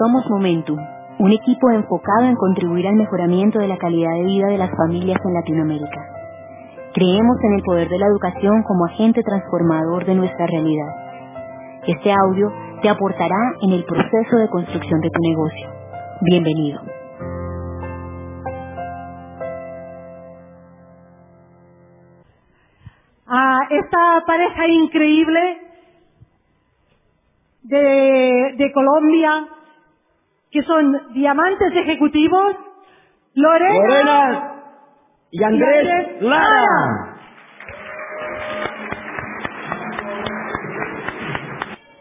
Somos Momentum, un equipo enfocado en contribuir al mejoramiento de la calidad de vida de las familias en Latinoamérica. Creemos en el poder de la educación como agente transformador de nuestra realidad. Este audio te aportará en el proceso de construcción de tu negocio. Bienvenido. A esta pareja increíble de, de Colombia, que son diamantes ejecutivos, Lorena, Lorena y Andrés, y Andrés Lara. Lara.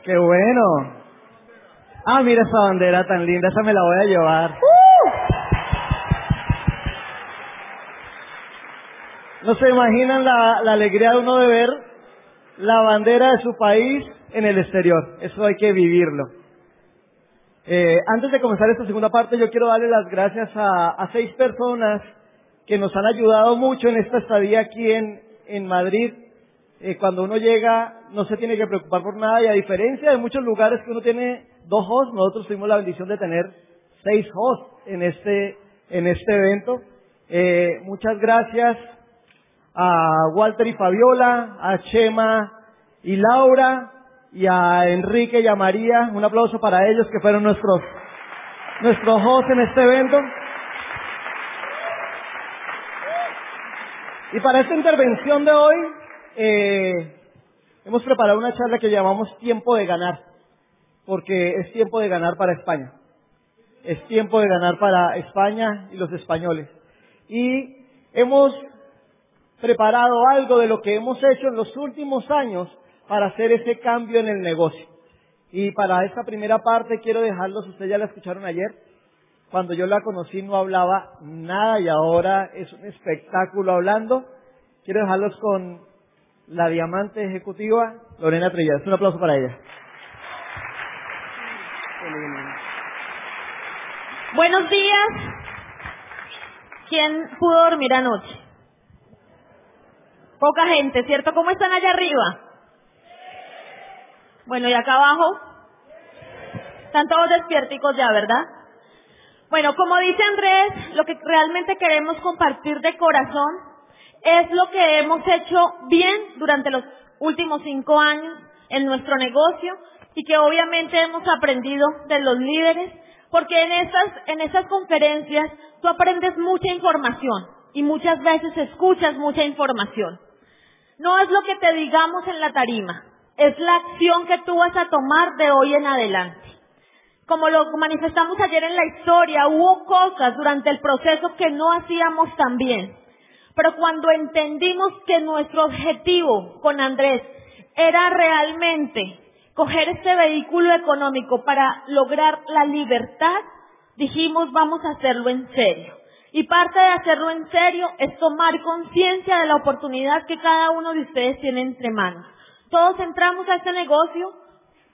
¡Qué bueno! Ah, mira esa bandera tan linda, esa me la voy a llevar. No se imaginan la, la alegría de uno de ver la bandera de su país en el exterior. Eso hay que vivirlo. Eh, antes de comenzar esta segunda parte, yo quiero darle las gracias a, seis personas que nos han ayudado mucho en esta estadía aquí en, en Madrid. Eh, cuando uno llega, no se tiene que preocupar por nada y a diferencia de muchos lugares que uno tiene dos hosts, nosotros tuvimos la bendición de tener seis hosts en este, en este evento. Eh, muchas gracias a Walter y Fabiola, a Chema y Laura, y a Enrique y a María. Un aplauso para ellos que fueron nuestros, nuestros hosts en este evento. Y para esta intervención de hoy, eh, hemos preparado una charla que llamamos Tiempo de Ganar, porque es tiempo de ganar para España. Es tiempo de ganar para España y los españoles. Y hemos preparado algo de lo que hemos hecho en los últimos años para hacer ese cambio en el negocio. Y para esta primera parte quiero dejarlos, ustedes ya la escucharon ayer, cuando yo la conocí no hablaba nada y ahora es un espectáculo hablando. Quiero dejarlos con la diamante ejecutiva Lorena Trillas. Un aplauso para ella. Buenos días. ¿Quién pudo dormir anoche? Poca gente, ¿cierto? ¿Cómo están allá arriba? Bueno, ¿y acá abajo? Están todos despierticos ya, ¿verdad? Bueno, como dice Andrés, lo que realmente queremos compartir de corazón es lo que hemos hecho bien durante los últimos cinco años en nuestro negocio y que obviamente hemos aprendido de los líderes, porque en estas, en conferencias tú aprendes mucha información y muchas veces escuchas mucha información. No es lo que te digamos en la tarima, es la acción que tú vas a tomar de hoy en adelante. Como lo manifestamos ayer en la historia, hubo cosas durante el proceso que no hacíamos tan bien. Pero cuando entendimos que nuestro objetivo con Andrés era realmente coger este vehículo económico para lograr la libertad, dijimos vamos a hacerlo en serio. Y parte de hacerlo en serio es tomar conciencia de la oportunidad que cada uno de ustedes tiene entre manos. Todos entramos a este negocio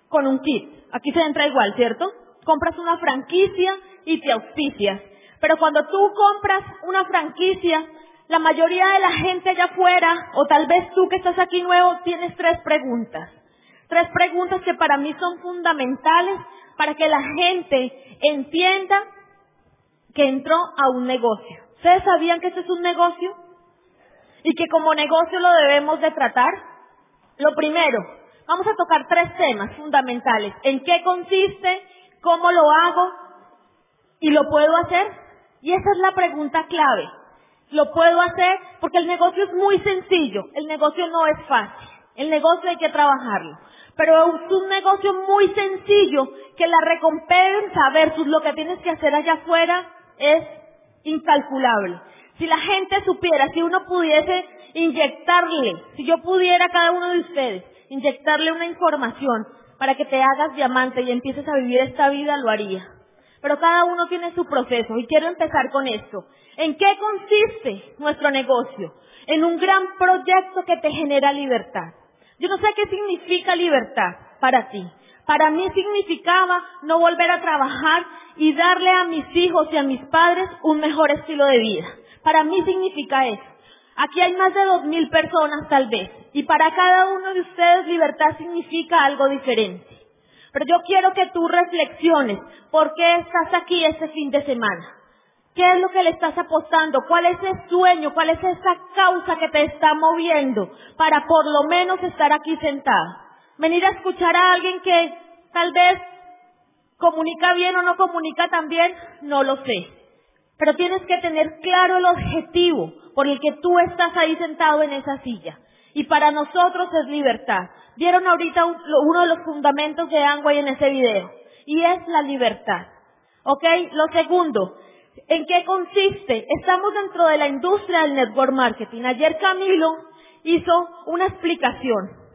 con un kit. Aquí se entra igual, ¿cierto? Compras una franquicia y te auspicias. Pero cuando tú compras una franquicia, la mayoría de la gente allá afuera, o tal vez tú que estás aquí nuevo, tienes tres preguntas. Tres preguntas que para mí son fundamentales para que la gente entienda que entró a un negocio. ¿Ustedes sabían que esto es un negocio? Y que como negocio lo debemos de tratar. Lo primero, vamos a tocar tres temas fundamentales. ¿En qué consiste? ¿Cómo lo hago? ¿Y lo puedo hacer? Y esa es la pregunta clave. ¿Lo puedo hacer? Porque el negocio es muy sencillo. El negocio no es fácil. El negocio hay que trabajarlo. Pero es un negocio muy sencillo que la recompensa versus lo que tienes que hacer allá afuera es incalculable. Si la gente supiera, si uno pudiese inyectarle, si yo pudiera a cada uno de ustedes inyectarle una información para que te hagas diamante y empieces a vivir esta vida, lo haría. Pero cada uno tiene su proceso y quiero empezar con esto. ¿En qué consiste nuestro negocio? En un gran proyecto que te genera libertad. Yo no sé qué significa libertad para ti. Para mí significaba no volver a trabajar y darle a mis hijos y a mis padres un mejor estilo de vida. Para mí significa eso. Aquí hay más de dos mil personas tal vez. Y para cada uno de ustedes libertad significa algo diferente. Pero yo quiero que tú reflexiones. ¿Por qué estás aquí este fin de semana? ¿Qué es lo que le estás apostando? ¿Cuál es ese sueño? ¿Cuál es esa causa que te está moviendo para por lo menos estar aquí sentado? Venir a escuchar a alguien que tal vez comunica bien o no comunica tan bien, no lo sé. Pero tienes que tener claro el objetivo por el que tú estás ahí sentado en esa silla. Y para nosotros es libertad. Vieron ahorita uno de los fundamentos de Angway en ese video. Y es la libertad. ¿Ok? Lo segundo, ¿en qué consiste? Estamos dentro de la industria del network marketing. Ayer Camilo hizo una explicación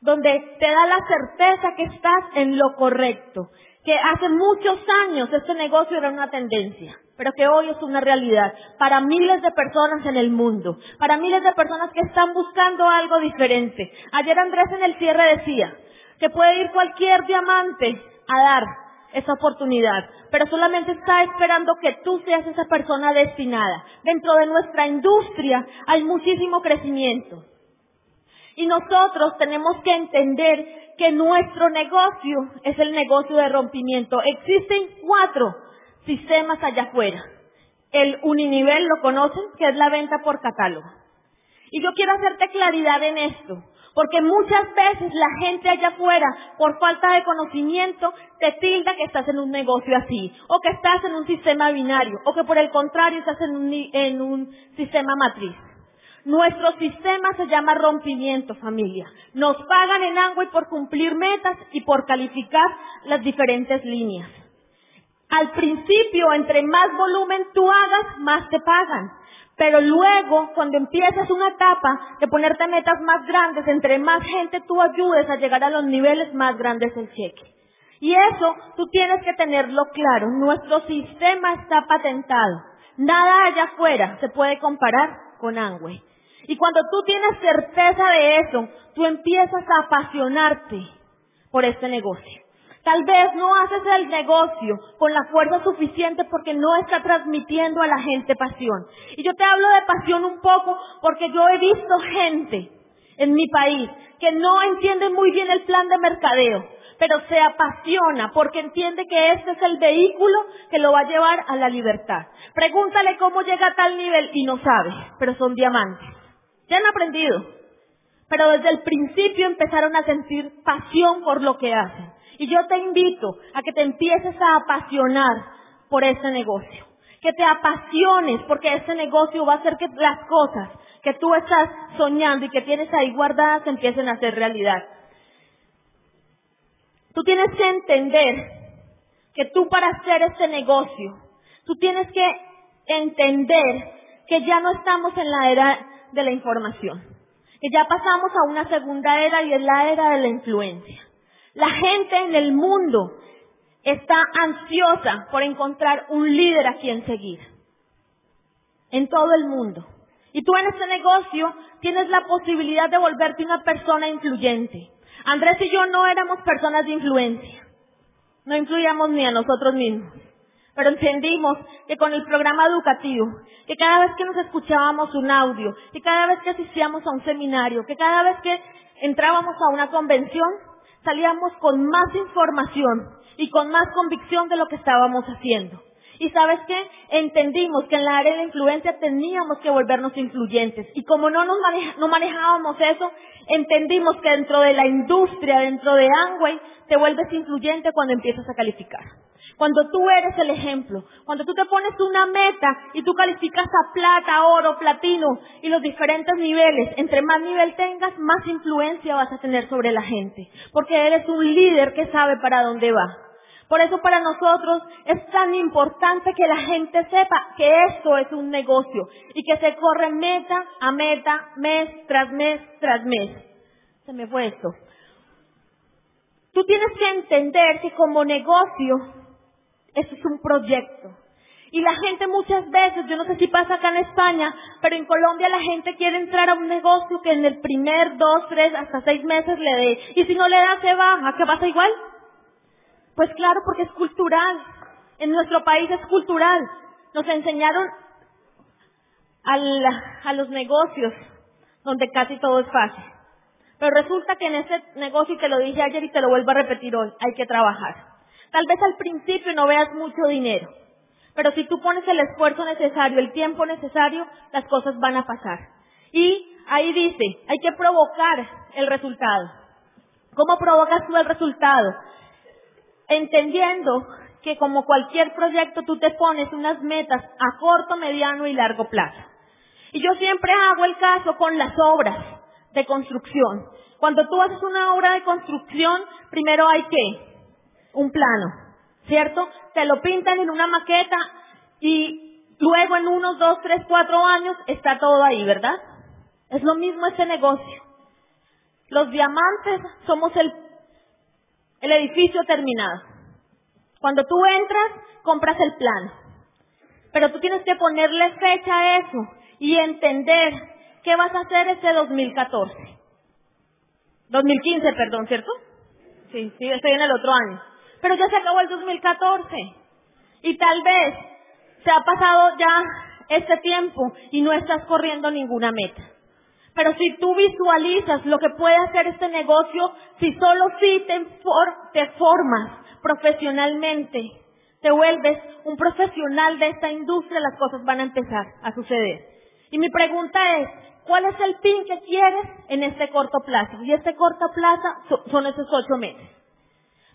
donde te da la certeza que estás en lo correcto. Que hace muchos años este negocio era una tendencia pero que hoy es una realidad para miles de personas en el mundo, para miles de personas que están buscando algo diferente. Ayer Andrés en el cierre decía que puede ir cualquier diamante a dar esa oportunidad, pero solamente está esperando que tú seas esa persona destinada. Dentro de nuestra industria hay muchísimo crecimiento. Y nosotros tenemos que entender que nuestro negocio es el negocio de rompimiento. Existen cuatro sistemas allá afuera. El uninivel lo conocen, que es la venta por catálogo. Y yo quiero hacerte claridad en esto, porque muchas veces la gente allá afuera, por falta de conocimiento, te tilda que estás en un negocio así, o que estás en un sistema binario, o que por el contrario estás en un, en un sistema matriz. Nuestro sistema se llama rompimiento, familia. Nos pagan en Angway por cumplir metas y por calificar las diferentes líneas. Al principio, entre más volumen tú hagas, más te pagan. Pero luego, cuando empiezas una etapa de ponerte metas más grandes, entre más gente tú ayudes a llegar a los niveles más grandes del cheque. Y eso tú tienes que tenerlo claro. Nuestro sistema está patentado. Nada allá afuera se puede comparar con Angway. Y cuando tú tienes certeza de eso, tú empiezas a apasionarte por este negocio. Tal vez no haces el negocio con la fuerza suficiente porque no está transmitiendo a la gente pasión. Y yo te hablo de pasión un poco porque yo he visto gente en mi país que no entiende muy bien el plan de mercadeo, pero se apasiona porque entiende que este es el vehículo que lo va a llevar a la libertad. Pregúntale cómo llega a tal nivel y no sabe, pero son diamantes. Ya han aprendido, pero desde el principio empezaron a sentir pasión por lo que hacen. Y yo te invito a que te empieces a apasionar por ese negocio. Que te apasiones porque ese negocio va a hacer que las cosas que tú estás soñando y que tienes ahí guardadas empiecen a ser realidad. Tú tienes que entender que tú para hacer este negocio, tú tienes que entender que ya no estamos en la era de la información, que ya pasamos a una segunda era y es la era de la influencia. La gente en el mundo está ansiosa por encontrar un líder a quien seguir. En todo el mundo. Y tú en este negocio tienes la posibilidad de volverte una persona influyente. Andrés y yo no éramos personas de influencia. No influíamos ni a nosotros mismos. Pero entendimos que con el programa educativo, que cada vez que nos escuchábamos un audio, que cada vez que asistíamos a un seminario, que cada vez que entrábamos a una convención, salíamos con más información y con más convicción de lo que estábamos haciendo. Y sabes qué? Entendimos que en la área de influencia teníamos que volvernos influyentes. Y como no nos no manejábamos eso, entendimos que dentro de la industria, dentro de Angway, te vuelves influyente cuando empiezas a calificar. Cuando tú eres el ejemplo, cuando tú te pones una meta y tú calificas a plata, oro, platino y los diferentes niveles, entre más nivel tengas, más influencia vas a tener sobre la gente, porque eres un líder que sabe para dónde va. Por eso para nosotros es tan importante que la gente sepa que esto es un negocio y que se corre meta a meta, mes tras mes tras mes. Se me fue esto. Tú tienes que entender que como negocio eso es un proyecto. Y la gente muchas veces, yo no sé si pasa acá en España, pero en Colombia la gente quiere entrar a un negocio que en el primer dos, tres, hasta seis meses le dé. Y si no le da, se baja. ¿Qué pasa igual? Pues claro, porque es cultural. En nuestro país es cultural. Nos enseñaron a los negocios donde casi todo es fácil. Pero resulta que en este negocio, y te lo dije ayer y te lo vuelvo a repetir hoy, hay que trabajar. Tal vez al principio no veas mucho dinero, pero si tú pones el esfuerzo necesario, el tiempo necesario, las cosas van a pasar. Y ahí dice, hay que provocar el resultado. ¿Cómo provocas tú el resultado? Entendiendo que como cualquier proyecto tú te pones unas metas a corto, mediano y largo plazo. Y yo siempre hago el caso con las obras de construcción. Cuando tú haces una obra de construcción, primero hay que un plano, ¿cierto? Te lo pintan en una maqueta y luego en unos dos, tres, cuatro años está todo ahí, ¿verdad? Es lo mismo este negocio. Los diamantes somos el, el edificio terminado. Cuando tú entras, compras el plan. Pero tú tienes que ponerle fecha a eso y entender qué vas a hacer ese 2014. 2015, perdón, ¿cierto? Sí, sí, estoy en el otro año. Pero ya se acabó el 2014. Y tal vez se ha pasado ya este tiempo y no estás corriendo ninguna meta. Pero si tú visualizas lo que puede hacer este negocio, si solo si te, te formas profesionalmente, te vuelves un profesional de esta industria, las cosas van a empezar a suceder. Y mi pregunta es, ¿cuál es el pin que quieres en este corto plazo? Y este corto plazo son esos ocho meses.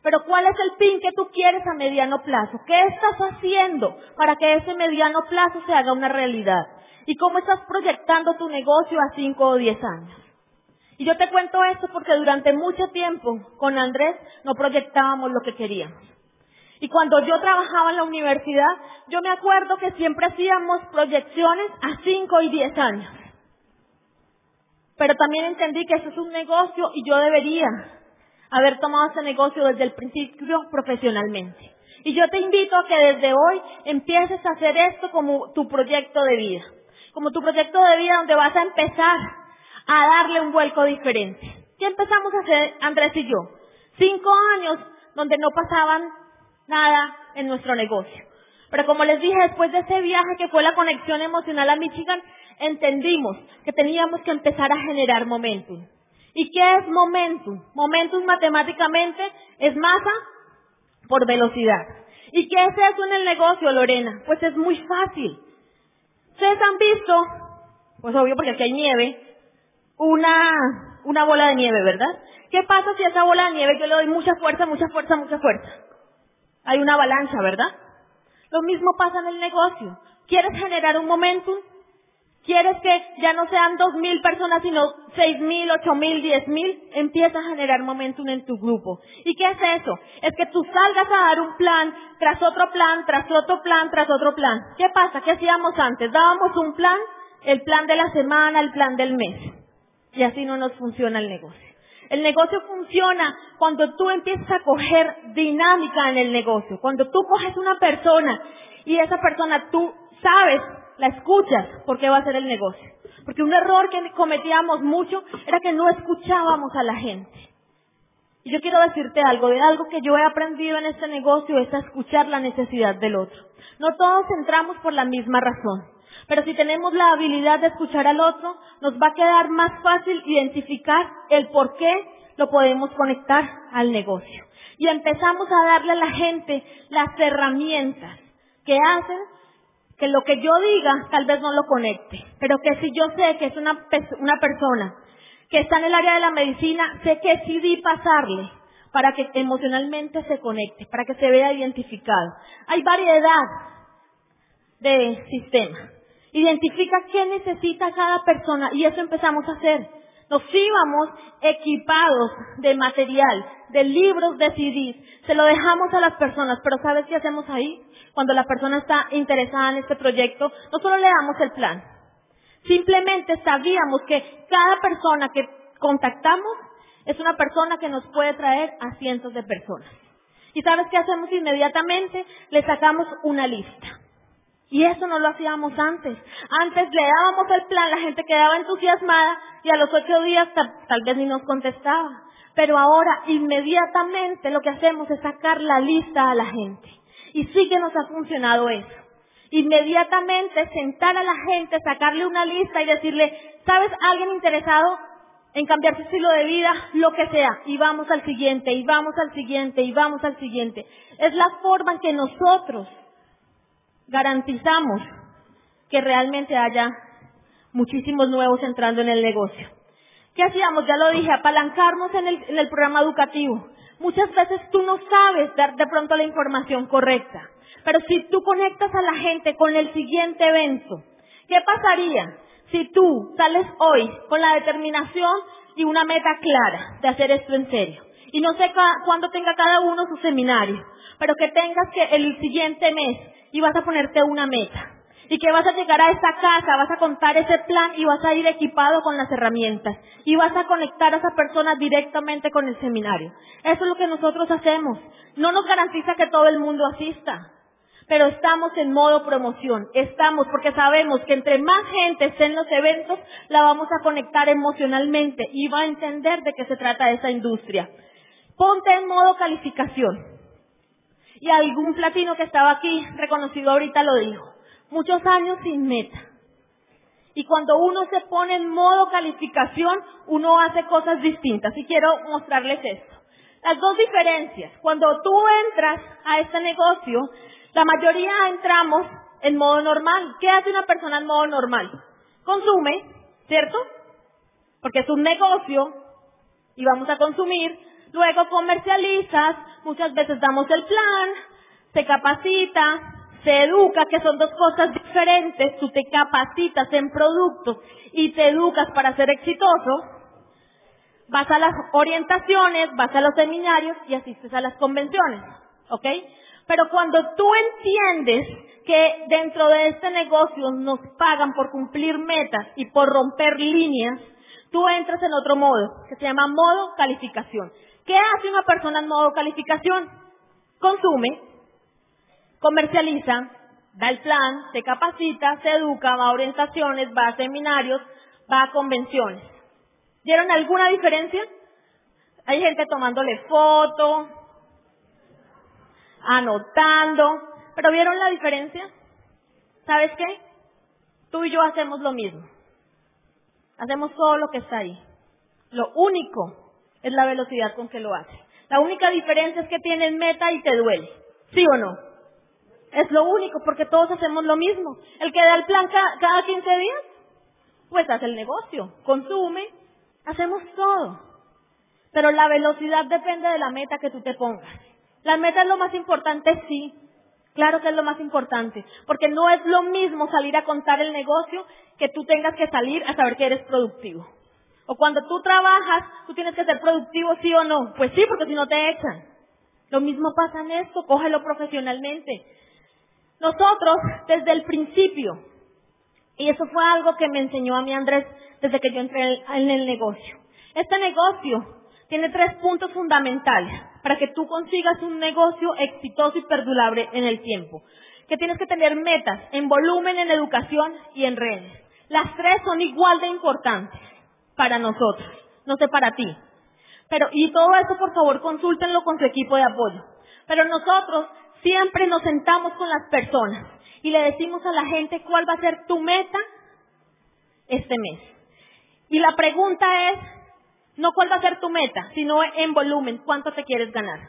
Pero ¿cuál es el pin que tú quieres a mediano plazo? ¿Qué estás haciendo para que ese mediano plazo se haga una realidad? ¿Y cómo estás proyectando tu negocio a cinco o diez años? Y yo te cuento esto porque durante mucho tiempo con Andrés no proyectábamos lo que queríamos. Y cuando yo trabajaba en la universidad, yo me acuerdo que siempre hacíamos proyecciones a cinco y diez años. Pero también entendí que eso es un negocio y yo debería haber tomado ese negocio desde el principio profesionalmente. Y yo te invito a que desde hoy empieces a hacer esto como tu proyecto de vida. Como tu proyecto de vida donde vas a empezar a darle un vuelco diferente. ¿Qué empezamos a hacer Andrés y yo? Cinco años donde no pasaban nada en nuestro negocio. Pero como les dije, después de ese viaje que fue la conexión emocional a Michigan, entendimos que teníamos que empezar a generar momentum. ¿Y qué es momentum? Momentum matemáticamente es masa por velocidad. ¿Y qué es eso en el negocio, Lorena? Pues es muy fácil. Ustedes han visto, pues obvio porque aquí hay nieve, una, una bola de nieve, ¿verdad? ¿Qué pasa si esa bola de nieve yo le doy mucha fuerza, mucha fuerza, mucha fuerza? Hay una avalancha, ¿verdad? Lo mismo pasa en el negocio. ¿Quieres generar un momentum? ¿Quieres que ya no sean dos mil personas, sino seis mil, ocho mil, diez mil? Empieza a generar momentum en tu grupo. ¿Y qué es eso? Es que tú salgas a dar un plan, tras otro plan, tras otro plan, tras otro plan. ¿Qué pasa? ¿Qué hacíamos antes? Dábamos un plan, el plan de la semana, el plan del mes. Y así no nos funciona el negocio. El negocio funciona cuando tú empiezas a coger dinámica en el negocio. Cuando tú coges una persona y esa persona tú sabes la escuchas porque va a ser el negocio. Porque un error que cometíamos mucho era que no escuchábamos a la gente. Y yo quiero decirte algo, de algo que yo he aprendido en este negocio es a escuchar la necesidad del otro. No todos entramos por la misma razón, pero si tenemos la habilidad de escuchar al otro, nos va a quedar más fácil identificar el por qué lo podemos conectar al negocio. Y empezamos a darle a la gente las herramientas que hacen que lo que yo diga tal vez no lo conecte, pero que si yo sé que es una, una persona que está en el área de la medicina, sé que decidí pasarle para que emocionalmente se conecte, para que se vea identificado. Hay variedad de sistemas. Identifica qué necesita cada persona y eso empezamos a hacer. Nos íbamos equipados de material, de libros, de CDs. Se lo dejamos a las personas, pero ¿sabes qué hacemos ahí? cuando la persona está interesada en este proyecto, no solo le damos el plan, simplemente sabíamos que cada persona que contactamos es una persona que nos puede traer a cientos de personas. ¿Y sabes qué hacemos inmediatamente? Le sacamos una lista. Y eso no lo hacíamos antes. Antes le dábamos el plan, la gente quedaba entusiasmada y a los ocho días tal, vez ni nos contestaba. Pero ahora inmediatamente lo que hacemos es sacar la lista a la gente. Y sí que nos ha funcionado eso. Inmediatamente sentar a la gente, sacarle una lista y decirle, ¿sabes alguien interesado en cambiar su estilo de vida, lo que sea, y vamos al siguiente, y vamos al siguiente, y vamos al siguiente. Es la forma en que nosotros garantizamos que realmente haya muchísimos nuevos entrando en el negocio. ¿Qué hacíamos? Ya lo dije, apalancarnos en el, en el programa educativo. Muchas veces tú no sabes dar de pronto la información correcta, pero si tú conectas a la gente con el siguiente evento, ¿qué pasaría si tú sales hoy con la determinación y una meta clara de hacer esto en serio? Y no sé cuándo tenga cada uno su seminario, pero que tengas que el siguiente mes y vas a ponerte una meta y que vas a llegar a esa casa, vas a contar ese plan y vas a ir equipado con las herramientas y vas a conectar a esa persona directamente con el seminario. Eso es lo que nosotros hacemos. No nos garantiza que todo el mundo asista, pero estamos en modo promoción. Estamos porque sabemos que entre más gente esté en los eventos, la vamos a conectar emocionalmente y va a entender de qué se trata esa industria. Ponte en modo calificación. Y algún platino que estaba aquí, reconocido ahorita, lo dijo muchos años sin meta. Y cuando uno se pone en modo calificación, uno hace cosas distintas. Y quiero mostrarles esto. Las dos diferencias. Cuando tú entras a este negocio, la mayoría entramos en modo normal. ¿Qué hace una persona en modo normal? Consume, ¿cierto? Porque es un negocio y vamos a consumir. Luego comercializas, muchas veces damos el plan, se capacita, se educa, que son dos cosas diferentes, tú te capacitas en productos y te educas para ser exitoso, vas a las orientaciones, vas a los seminarios y asistes a las convenciones, ¿ok? Pero cuando tú entiendes que dentro de este negocio nos pagan por cumplir metas y por romper líneas, tú entras en otro modo, que se llama modo calificación. ¿Qué hace una persona en modo calificación? Consume, comercializa, da el plan, se capacita, se educa, va a orientaciones, va a seminarios, va a convenciones. ¿Vieron alguna diferencia? Hay gente tomándole foto, anotando, pero ¿vieron la diferencia? ¿Sabes qué? Tú y yo hacemos lo mismo. Hacemos todo lo que está ahí. Lo único es la velocidad con que lo haces. La única diferencia es que tienes meta y te duele. ¿Sí o no? Es lo único, porque todos hacemos lo mismo. El que da el plan cada, 15 días, pues hace el negocio, consume, hacemos todo. Pero la velocidad depende de la meta que tú te pongas. La meta es lo más importante, sí. Claro que es lo más importante, porque no es lo mismo salir a contar el negocio que tú tengas que salir a saber que eres productivo. O cuando tú trabajas, tú tienes que ser productivo, sí o no. Pues sí, porque si no te echan. Lo mismo pasa en esto, cógelo profesionalmente. Nosotros, desde el principio, y eso fue algo que me enseñó a mí Andrés desde que yo entré en el negocio. Este negocio tiene tres puntos fundamentales para que tú consigas un negocio exitoso y perdurable en el tiempo. Que tienes que tener metas en volumen, en educación y en redes. Las tres son igual de importantes para nosotros, no sé para ti. Pero, y todo eso por favor consúltenlo con su equipo de apoyo. Pero nosotros siempre nos sentamos con las personas y le decimos a la gente cuál va a ser tu meta este mes. Y la pregunta es, no cuál va a ser tu meta, sino en volumen, cuánto te quieres ganar.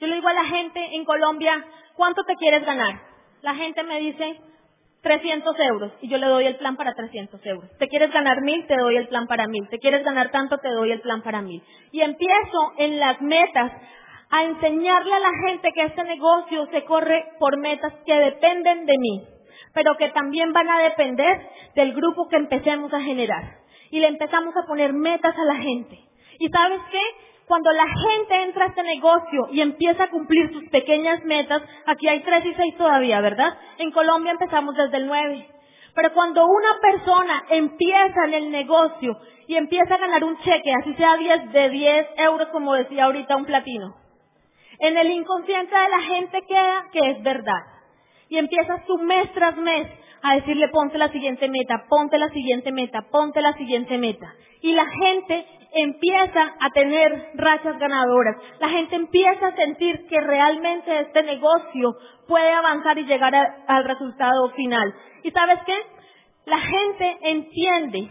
Yo le digo a la gente en Colombia, ¿cuánto te quieres ganar? La gente me dice 300 euros y yo le doy el plan para 300 euros. ¿Te quieres ganar mil? Te doy el plan para mil. ¿Te quieres ganar tanto? Te doy el plan para mil. Y empiezo en las metas a enseñarle a la gente que este negocio se corre por metas que dependen de mí, pero que también van a depender del grupo que empecemos a generar. Y le empezamos a poner metas a la gente. ¿Y sabes qué? Cuando la gente entra a este negocio y empieza a cumplir sus pequeñas metas, aquí hay tres y seis todavía, ¿verdad? En Colombia empezamos desde el nueve. Pero cuando una persona empieza en el negocio y empieza a ganar un cheque, así sea 10 de 10 euros, como decía ahorita un platino, en el inconsciente de la gente queda que es verdad. Y empiezas tú mes tras mes a decirle ponte la siguiente meta, ponte la siguiente meta, ponte la siguiente meta. Y la gente empieza a tener rachas ganadoras. La gente empieza a sentir que realmente este negocio puede avanzar y llegar al resultado final. ¿Y sabes qué? La gente entiende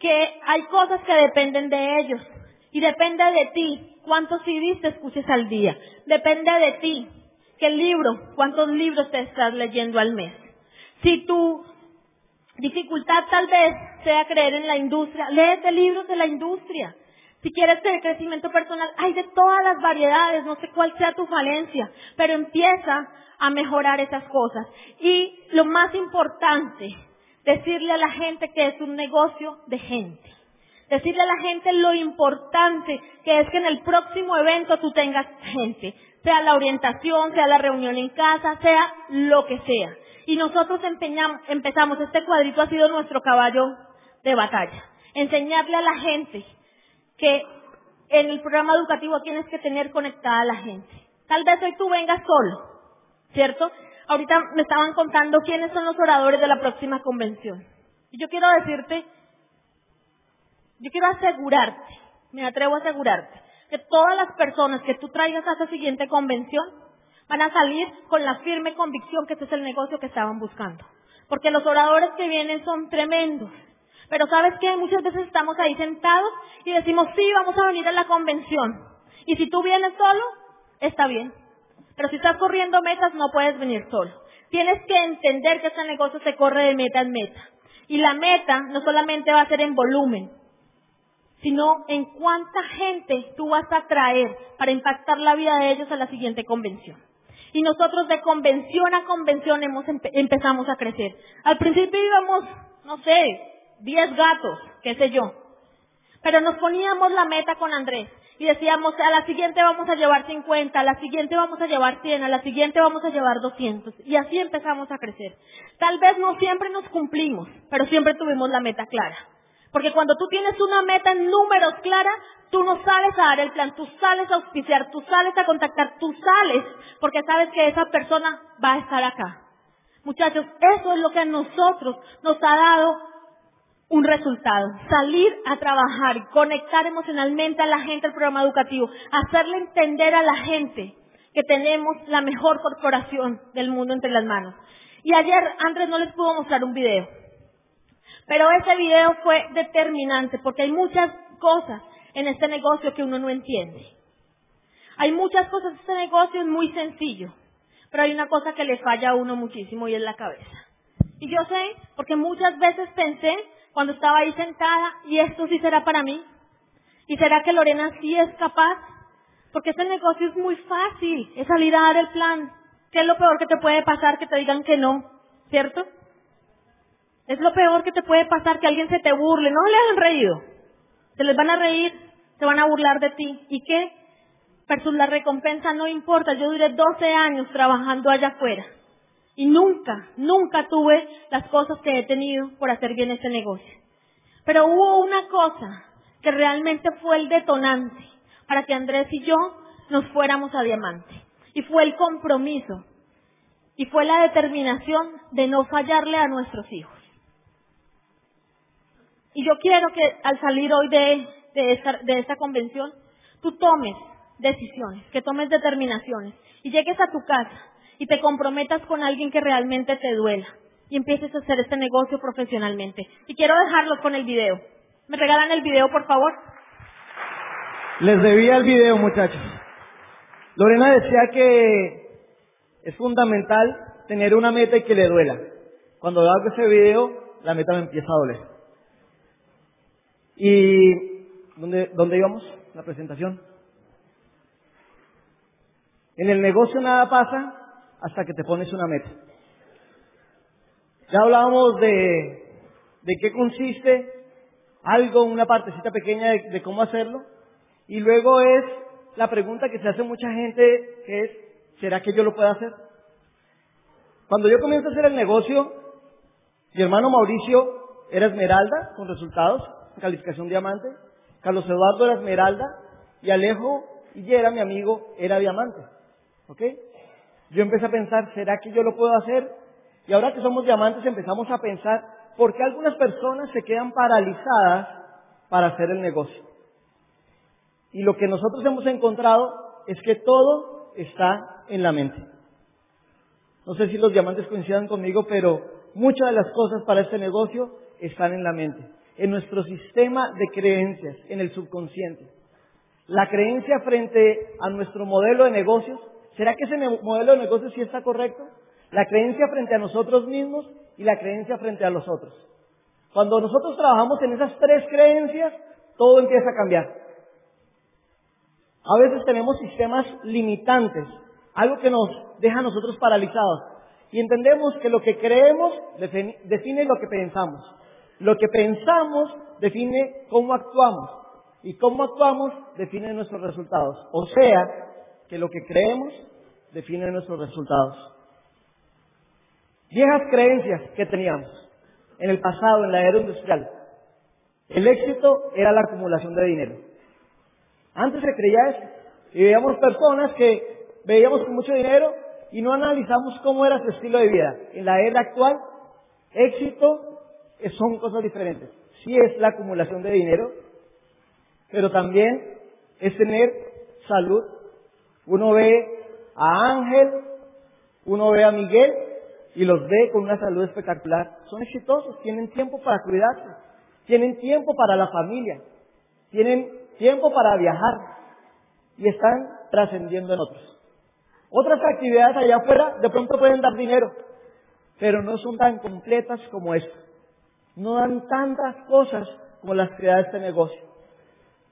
que hay cosas que dependen de ellos. Y depende de ti cuántos CDs te escuches al día. Depende de ti qué libro, cuántos libros te estás leyendo al mes. Si tu dificultad tal vez sea creer en la industria, léete libros de la industria. Si quieres tener crecimiento personal, hay de todas las variedades, no sé cuál sea tu falencia, pero empieza a mejorar esas cosas. Y lo más importante, decirle a la gente que es un negocio de gente. Decirle a la gente lo importante que es que en el próximo evento tú tengas gente, sea la orientación, sea la reunión en casa, sea lo que sea. Y nosotros empezamos, este cuadrito ha sido nuestro caballo de batalla. Enseñarle a la gente que en el programa educativo tienes que tener conectada a la gente. Tal vez hoy tú vengas solo, ¿cierto? Ahorita me estaban contando quiénes son los oradores de la próxima convención. Y yo quiero decirte yo quiero asegurarte, me atrevo a asegurarte, que todas las personas que tú traigas a esa siguiente convención van a salir con la firme convicción que este es el negocio que estaban buscando. Porque los oradores que vienen son tremendos. Pero sabes que muchas veces estamos ahí sentados y decimos, sí, vamos a venir a la convención. Y si tú vienes solo, está bien. Pero si estás corriendo metas, no puedes venir solo. Tienes que entender que este negocio se corre de meta en meta. Y la meta no solamente va a ser en volumen, sino en cuánta gente tú vas a traer para impactar la vida de ellos a la siguiente convención. Y nosotros de convención a convención hemos empezamos a crecer. Al principio íbamos, no sé, 10 gatos, qué sé yo. Pero nos poníamos la meta con Andrés y decíamos, a la siguiente vamos a llevar 50, a la siguiente vamos a llevar 100, a la siguiente vamos a llevar 200. Y así empezamos a crecer. Tal vez no siempre nos cumplimos, pero siempre tuvimos la meta clara. Porque cuando tú tienes una meta en números clara, tú no sales a dar el plan, tú sales a auspiciar, tú sales a contactar, tú sales porque sabes que esa persona va a estar acá. Muchachos, eso es lo que a nosotros nos ha dado un resultado. Salir a trabajar, conectar emocionalmente a la gente al programa educativo, hacerle entender a la gente que tenemos la mejor corporación del mundo entre las manos. Y ayer Andrés no les pudo mostrar un video. Pero ese video fue determinante porque hay muchas cosas en este negocio que uno no entiende. Hay muchas cosas, este negocio es muy sencillo, pero hay una cosa que le falla a uno muchísimo y es la cabeza. Y yo sé, porque muchas veces pensé cuando estaba ahí sentada, y esto sí será para mí, y será que Lorena sí es capaz, porque este negocio es muy fácil, es salir a dar el plan. ¿Qué es lo peor que te puede pasar? Que te digan que no, ¿cierto? Es lo peor que te puede pasar que alguien se te burle. No le han reído. Se les van a reír, se van a burlar de ti. ¿Y qué? Versus la recompensa no importa. Yo duré 12 años trabajando allá afuera. Y nunca, nunca tuve las cosas que he tenido por hacer bien este negocio. Pero hubo una cosa que realmente fue el detonante para que Andrés y yo nos fuéramos a Diamante. Y fue el compromiso. Y fue la determinación de no fallarle a nuestros hijos. Y yo quiero que al salir hoy de, de, esta, de esta convención, tú tomes decisiones, que tomes determinaciones y llegues a tu casa y te comprometas con alguien que realmente te duela y empieces a hacer este negocio profesionalmente. Y quiero dejarlos con el video. ¿Me regalan el video, por favor? Les debía el video, muchachos. Lorena decía que es fundamental tener una meta y que le duela. Cuando hago ese video, la meta me empieza a doler. ¿Y dónde, dónde íbamos? La presentación. En el negocio nada pasa hasta que te pones una meta. Ya hablábamos de, de qué consiste algo, una partecita pequeña de, cómo hacerlo. Y luego es la pregunta que se hace mucha gente, que es, ¿será que yo lo puedo hacer? Cuando yo comienzo a hacer el negocio, mi hermano Mauricio era esmeralda con resultados, calificación diamante, Carlos Eduardo era esmeralda y Alejo y era mi amigo, era diamante. ¿Ok? Yo empecé a pensar, ¿será que yo lo puedo hacer? Y ahora que somos diamantes empezamos a pensar, ¿por qué algunas personas se quedan paralizadas para hacer el negocio? Y lo que nosotros hemos encontrado es que todo está en la mente. No sé si los diamantes coincidan conmigo, pero muchas de las cosas para este negocio están en la mente. en nuestro sistema de creencias, en el subconsciente. La creencia frente a nuestro modelo de negocios, ¿será que ese modelo de negocios sí está correcto? La creencia frente a nosotros mismos y la creencia frente a los otros. Cuando nosotros trabajamos en esas tres creencias, todo empieza a cambiar. A veces tenemos sistemas limitantes, algo que nos deja a nosotros paralizados. Y entendemos que lo que creemos define lo que pensamos. Lo que pensamos define cómo actuamos. Y cómo actuamos define nuestros resultados. O sea, que lo que creemos define nuestros resultados. Viejas creencias que teníamos en el pasado, en la era industrial. El éxito era la acumulación de dinero. Antes se creía eso. Y veíamos personas que veíamos con mucho dinero y no analizamos cómo era su estilo de vida. En la era actual, éxito son cosas diferentes. Sí es la acumulación de dinero, pero también es tener salud. Uno ve a Ángel, uno ve a Miguel y los ve con una salud espectacular. Son exitosos, tienen tiempo para cuidarse, tienen tiempo para la familia, tienen tiempo para viajar y están trascendiendo en otros. Otras actividades allá afuera de pronto pueden dar dinero, pero no son tan completas como esta. No dan tantas cosas como las que da este negocio.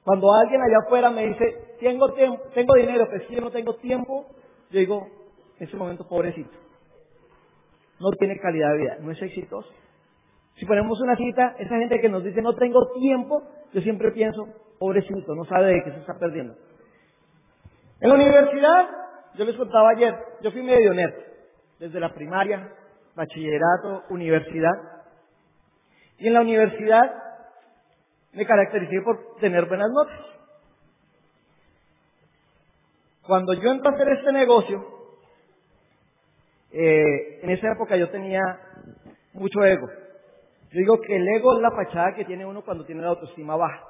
Cuando alguien allá afuera me dice, tengo, tiempo, tengo dinero, pero si yo no tengo tiempo, yo digo, en ese momento pobrecito. No tiene calidad de vida, no es exitoso. Si ponemos una cita, esa gente que nos dice no tengo tiempo, yo siempre pienso, pobrecito, no sabe de qué se está perdiendo. En la universidad, yo les contaba ayer, yo fui medio nerd, desde la primaria, bachillerato, universidad. Y en la universidad me caractericé por tener buenas notas. Cuando yo entré a hacer este negocio, eh, en esa época yo tenía mucho ego. Yo digo que el ego es la fachada que tiene uno cuando tiene la autoestima baja.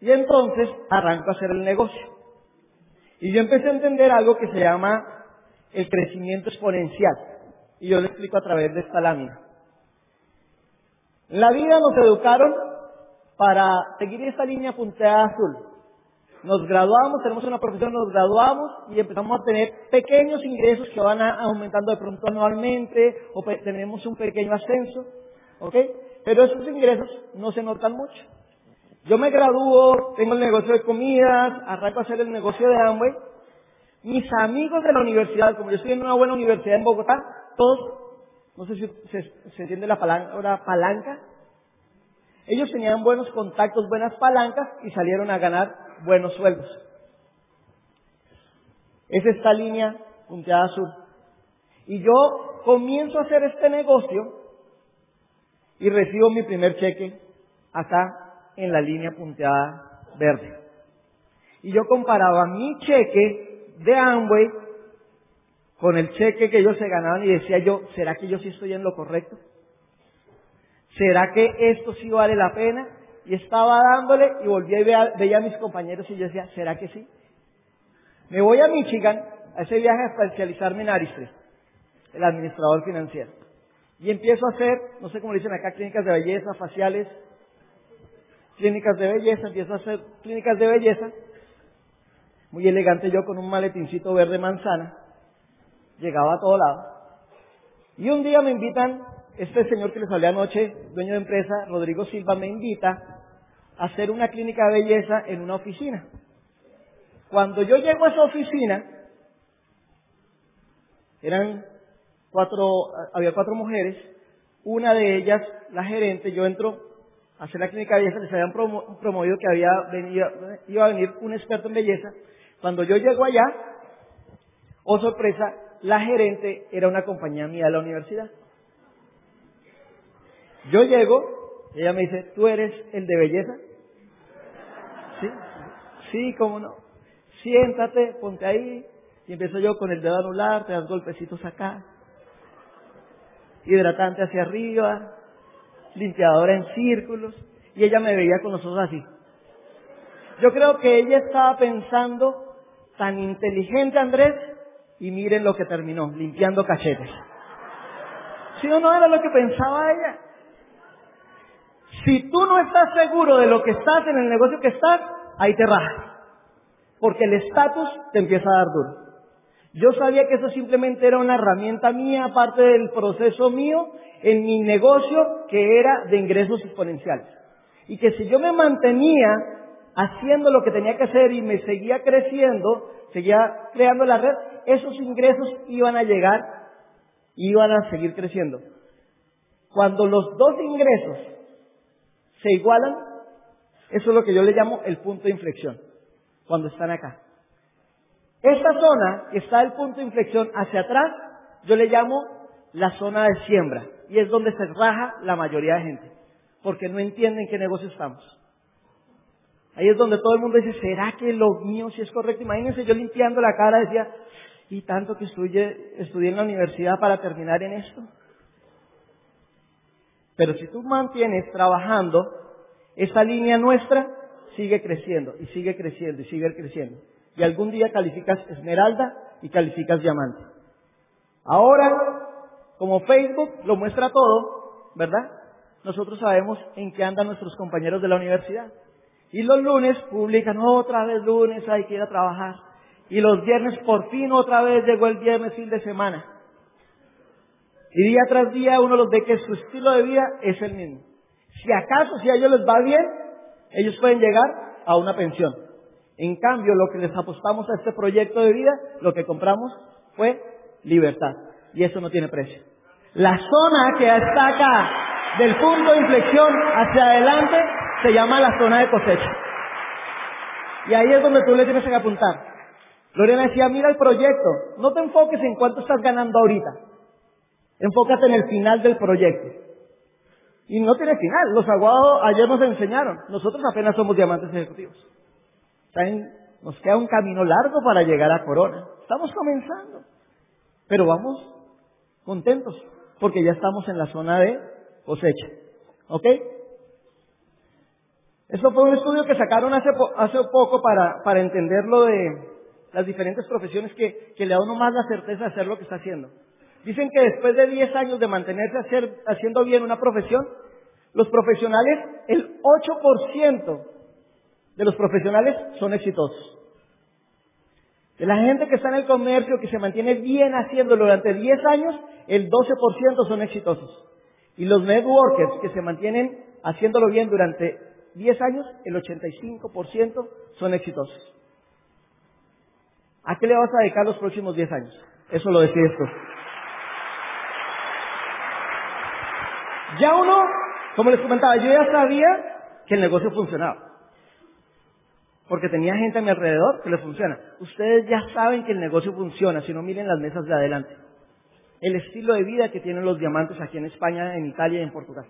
Y entonces arranco a hacer el negocio. Y yo empecé a entender algo que se llama el crecimiento exponencial. Y yo lo explico a través de esta lámina. En la vida nos educaron para seguir esta línea punteada azul. Nos graduamos, tenemos una profesión, nos graduamos y empezamos a tener pequeños ingresos que van aumentando de pronto anualmente o tenemos un pequeño ascenso. ¿Ok? Pero esos ingresos no se notan mucho. Yo me gradúo, tengo el negocio de comidas, arranco a hacer el negocio de Amway. Mis amigos de la universidad, como yo estoy en una buena universidad en Bogotá, todos, no sé si se, entiende la palabra palanca, ellos tenían buenos contactos, buenas palancas y salieron a ganar buenos sueldos. Es esta línea punteada azul. Y yo comienzo a hacer este negocio y recibo mi primer cheque acá en la línea punteada verde. Y yo comparaba mi cheque de Amway con el cheque que ellos se ganaban y decía yo, ¿será que yo sí estoy en lo correcto? ¿Será que esto sí vale la pena? Y estaba dándole y volví y veía, veía a mis compañeros y yo decía, ¿será que sí? Me voy a Michigan a ese viaje a especializarme en Aristre, el administrador financiero. Y empiezo a hacer, no sé cómo dicen acá, clínicas de belleza, faciales, clínicas de belleza, empiezo a hacer clínicas de belleza, muy elegante yo con un maletincito verde manzana, llegaba a todo lado. Y un día me invitan, este señor que les hablé anoche, dueño de empresa, Rodrigo Silva, me invita a hacer una clínica de belleza en una oficina. Cuando yo llego a esa oficina, eran cuatro, había cuatro mujeres, una de ellas, la gerente, yo entro hacer la clínica de belleza, les habían promovido que había venido, iba a venir un experto en belleza. Cuando yo llego allá, oh sorpresa, la gerente era una compañía mía de la universidad. Yo llego, ella me dice, ¿tú eres el de belleza? Sí, sí, cómo no. Siéntate, ponte ahí. Y empiezo yo con el dedo anular, te das golpecitos acá. Hidratante hacia arriba, limpiadora en círculos, y ella me veía con los ojos así. Yo creo que ella estaba pensando, tan inteligente Andrés, y miren lo que terminó, limpiando cachetes. Si o no era lo que pensaba ella? Si tú no estás seguro de lo que estás en el negocio que estás, ahí te rajas. Porque el estatus te empieza a dar duro. Yo sabía que eso simplemente era una herramienta mía, aparte del proceso mío, en mi negocio que era de ingresos exponenciales. Y que si yo me mantenía haciendo lo que tenía que hacer y me seguía creciendo, seguía creando la red, esos ingresos iban a llegar, iban a seguir creciendo. Cuando los dos ingresos se igualan, eso es lo que yo le llamo el punto de inflexión, cuando están acá. Esta zona que está el punto de inflexión hacia atrás, yo le llamo la zona de siembra, y es donde se raja la mayoría de gente, porque no entienden qué negocio estamos. Ahí es donde todo el mundo dice, ¿será que lo mío sí es correcto? Imagínense yo limpiando la cara decía, y tanto que estudié, estudié en la universidad para terminar en esto. Pero si tú mantienes trabajando, esa línea nuestra sigue creciendo y sigue creciendo y sigue creciendo. Y algún día calificas esmeralda y calificas diamante. Ahora, como Facebook lo muestra todo, ¿verdad? Nosotros sabemos en qué andan nuestros compañeros de la universidad. Y los lunes publican, otra vez lunes hay que ir a trabajar. Y los viernes, por fin otra vez llegó el viernes fin de semana. Y día tras día uno los ve que su estilo de vida es el mismo. Si acaso, si a ellos les va bien, ellos pueden llegar a una pensión. En cambio, lo que les apostamos a este proyecto de vida, lo que compramos fue libertad. Y eso no tiene precio. La zona que está acá, del punto de inflexión hacia adelante, se llama la zona de cosecha. Y ahí es donde tú le tienes que apuntar. Lorena decía, mira el proyecto, no te enfoques en cuánto estás ganando ahorita, Enfócate en el final del proyecto. Y no tiene final. Los aguados ayer nos enseñaron. Nosotros apenas somos diamantes ejecutivos. Nos queda un camino largo para llegar a Corona. Estamos comenzando. Pero vamos contentos. Porque ya estamos en la zona de cosecha. ¿Ok? Eso fue un estudio que sacaron hace, hace poco para, para entender lo de las diferentes profesiones que, que le da uno más la certeza de hacer lo que está haciendo. Dicen que después de 10 años de mantenerse haciendo bien una profesión, los profesionales, el 8% de los profesionales son exitosos. De la gente que está en el comercio, que se mantiene bien haciéndolo durante 10 años, el 12% son exitosos. Y los networkers que se mantienen haciéndolo bien durante 10 años, el 85% son exitosos. ¿A qué le vas a dedicar los próximos 10 años? Eso lo decides tú. Ya uno, como les comentaba, yo ya sabía que el negocio funcionaba. Porque tenía gente a mi alrededor que le funciona. Ustedes ya saben que el negocio funciona, si no miren las mesas de adelante. El estilo de vida que tienen los diamantes aquí en España, en Italia y en Portugal.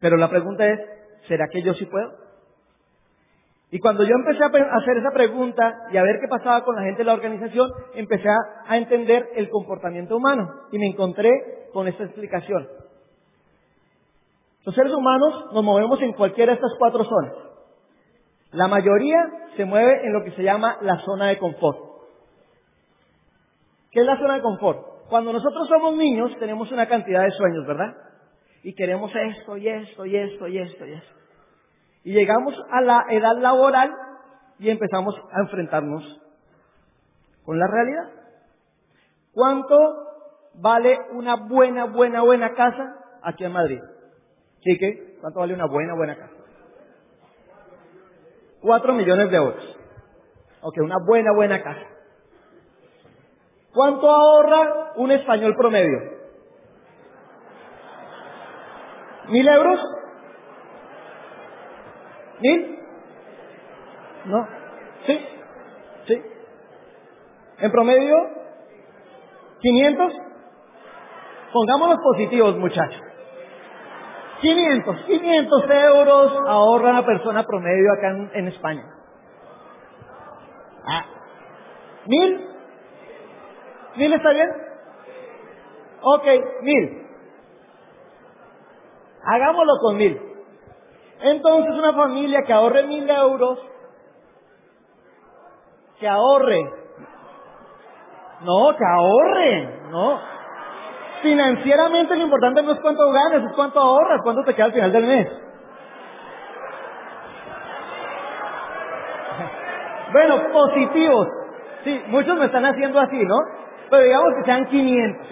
Pero la pregunta es, ¿será que yo sí puedo? Y cuando yo empecé a hacer esa pregunta y a ver qué pasaba con la gente de la organización, empecé a entender el comportamiento humano y me encontré con esta explicación. Los seres humanos nos movemos en cualquiera de estas cuatro zonas. La mayoría se mueve en lo que se llama la zona de confort. ¿Qué es la zona de confort? Cuando nosotros somos niños tenemos una cantidad de sueños, ¿verdad? Y queremos esto y esto y esto y esto y esto. Y llegamos a la edad laboral y empezamos a enfrentarnos con la realidad. ¿Cuánto vale una buena, buena, buena casa aquí en Madrid? Chique, ¿cuánto vale una buena, buena casa? Cuatro millones de euros. Ok, una buena, buena casa. ¿Cuánto ahorra un español promedio? ¿Mil euros? ¿Mil? ¿No? ¿Sí? ¿Sí? ¿En promedio? ¿500? Pongámonos positivos, muchachos. 500, 500 euros ahorra una persona promedio acá en, España. Ah. ¿Mil? ¿Mil está bien? Ok, mil. Hagámoslo con mil. Entonces una familia que ahorre mil euros, que ahorre, no, que ahorre, no, Financieramente lo importante no es cuánto ganas, es cuánto ahorras, cuánto te queda al final del mes. Bueno, positivos. Sí, muchos me están haciendo así, ¿no? Pero digamos que sean 500.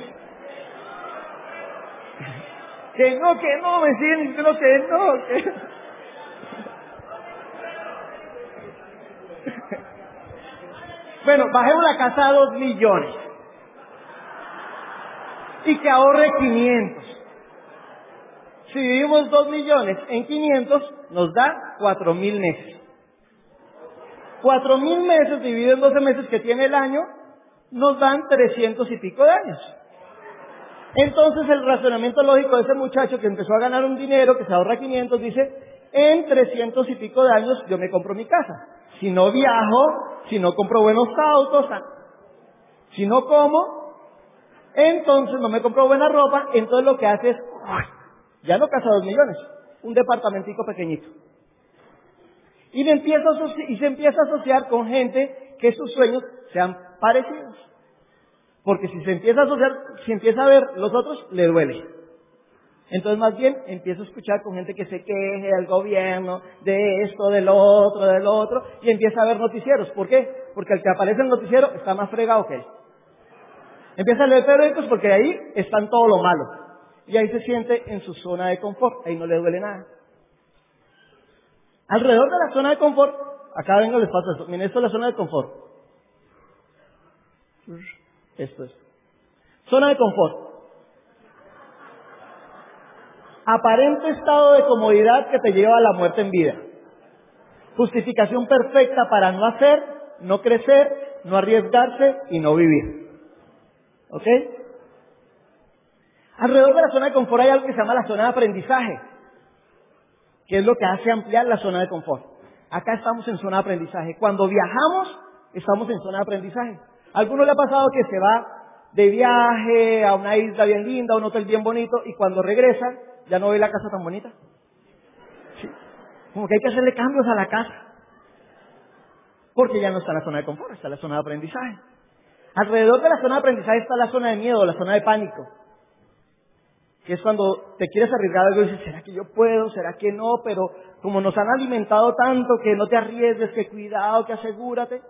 Que no, que no, me siguen diciendo que no, que... Bueno, bajemos la casa a 2 millones. Y que ahorre 500. Si vivimos 2 millones en 500, nos da 4 mil meses. Cuatro mil meses dividido en 12 meses que tiene el año, nos dan 300 y pico de años. Entonces el razonamiento lógico de ese muchacho que empezó a ganar un dinero, que se ahorra 500, dice, en 300 y pico de años yo me compro mi casa. Si no viajo, si no compro buenos autos, ah, si no como, entonces no me compro buena ropa, entonces lo que hace es, ya no casa dos millones, un departamentico pequeñito. Y, y se empieza a asociar con gente que sus sueños sean parecidos. Porque si se empieza a asociar, si empieza a ver los otros, le duele. Entonces más bien empieza a escuchar con gente que se queje del gobierno, de esto, del otro, del otro, y empieza a ver noticieros. ¿Por qué? Porque el que aparece en el noticiero está más fregado que él. Empieza a leer periódicos porque ahí están todo lo malo. Y ahí se siente en su zona de confort, ahí no le duele nada. Alrededor de la zona de confort, acá vengo les paso esto. Miren, esto es la zona de confort. Esto es. Zona de confort. Aparente estado de comodidad que te lleva a la muerte en vida. Justificación perfecta para no hacer, no crecer, no arriesgarse y no vivir. ¿Ok? Alrededor de la zona de confort hay algo que se llama la zona de aprendizaje que es lo que hace ampliar la zona de confort. Acá estamos en zona de aprendizaje. Cuando viajamos, estamos en zona de aprendizaje. ¿A alguno le ha pasado que se va de viaje a una isla bien linda, a un hotel bien bonito, y cuando regresa, ya no ve la casa tan bonita? Sí. Como que hay que hacerle cambios a la casa. Porque ya no está la zona de confort, está la zona de aprendizaje. Alrededor de la zona de aprendizaje está la zona de miedo, la zona de pánico que es cuando te quieres arriesgar algo y dices, ¿será que yo puedo? ¿Será que no? Pero como nos han alimentado tanto que no te arriesgues, que cuidado, que asegúrate,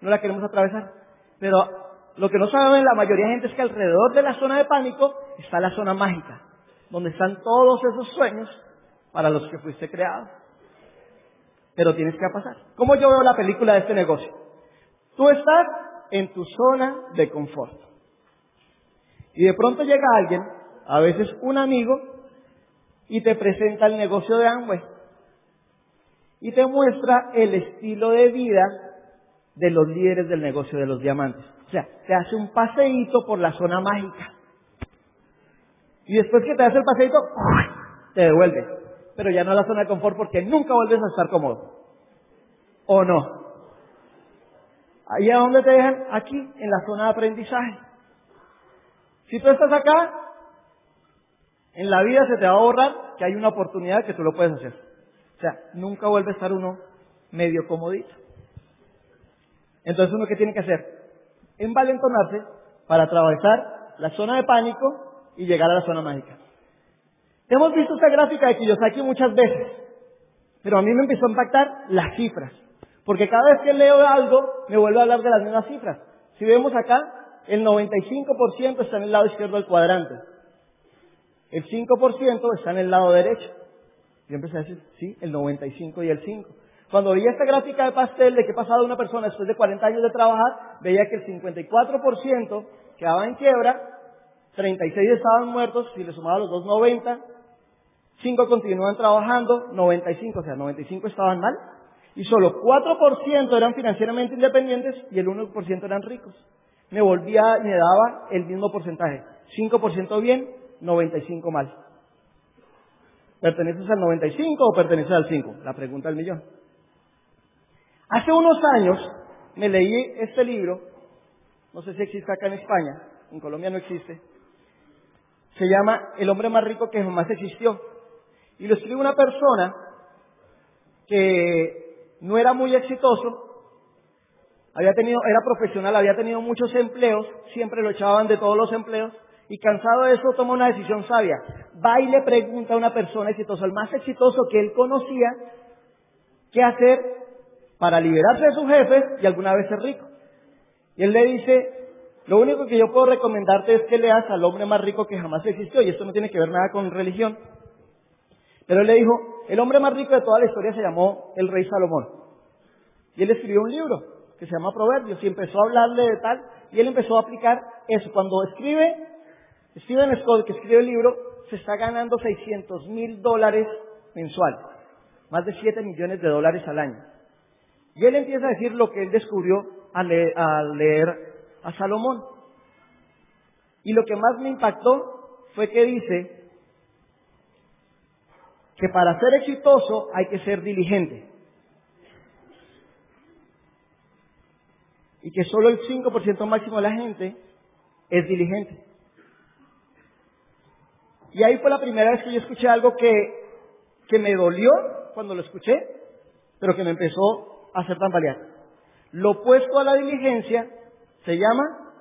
no la queremos atravesar. Pero lo que no saben la mayoría de gente es que alrededor de la zona de pánico está la zona mágica, donde están todos esos sueños para los que fuiste creado. Pero tienes que pasar. ¿Cómo yo veo la película de este negocio? Tú estás en tu zona de confort. Y de pronto llega alguien a veces un amigo, y te presenta el negocio de Amway. Y te muestra el estilo de vida de los líderes del negocio de los diamantes. O sea, te hace un paseíto por la zona mágica. Y después que te hace el paseíto, te devuelve. Pero ya no a la zona de confort porque nunca vuelves a estar cómodo. ¿O no? ¿Ahí a dónde te dejan? Aquí, en la zona de aprendizaje. Si tú estás acá, en la vida se te va a borrar que hay una oportunidad que tú lo puedes hacer. O sea, nunca vuelve a estar uno medio comodito. Entonces uno qué tiene que hacer? Envalentonarse para atravesar la zona de pánico y llegar a la zona mágica. Hemos visto esta gráfica de Kiyosaki muchas veces, pero a mí me empezó a impactar las cifras. Porque cada vez que leo algo, me vuelve a hablar de las mismas cifras. Si vemos acá, el 95% está en el lado izquierdo del cuadrante. El 5% está en el lado derecho. Yo empecé a decir, sí, el 95 y el 5. Cuando veía esta gráfica de pastel de qué pasaba una persona después de 40 años de trabajar, veía que el 54% quedaba en quiebra, 36 estaban muertos, si le sumaba los dos 90, 5 continúan trabajando, 95, o sea, 95 estaban mal, y solo 4% eran financieramente independientes y el 1% eran ricos. Me volvía me daba el mismo porcentaje, 5% bien, 95 mal. ¿Perteneces al 95 o perteneces al 5? La pregunta del millón. Hace unos años me leí este libro, no sé si existe acá en España, en Colombia no existe. Se llama El hombre más rico que jamás existió. Y lo escribe una persona que no era muy exitoso, había tenido, era profesional, había tenido muchos empleos, siempre lo echaban de todos los empleos, Y cansado de eso, toma una decisión sabia. Va y le pregunta a una persona exitosa, el más exitoso que él conocía, qué hacer para liberarse de sus jefes y alguna vez ser rico. Y él le dice, lo único que yo puedo recomendarte es que leas al hombre más rico que jamás existió, y esto no tiene que ver nada con religión. Pero él le dijo, el hombre más rico de toda la historia se llamó el rey Salomón. Y él escribió un libro que se llama Proverbios y empezó a hablarle de tal, y él empezó a aplicar eso. Cuando escribe, Stephen Scott, que escribe el libro, se está ganando 600 mil dólares mensuales, más de 7 millones de dólares al año. Y él empieza a decir lo que él descubrió al leer a Salomón. Y lo que más me impactó fue que dice que para ser exitoso hay que ser diligente. Y que solo el 5% máximo de la gente es diligente. Y ahí fue la primera vez que yo escuché algo que, que me dolió cuando lo escuché, pero que me empezó a hacer tambalear. Lo opuesto a la diligencia se llama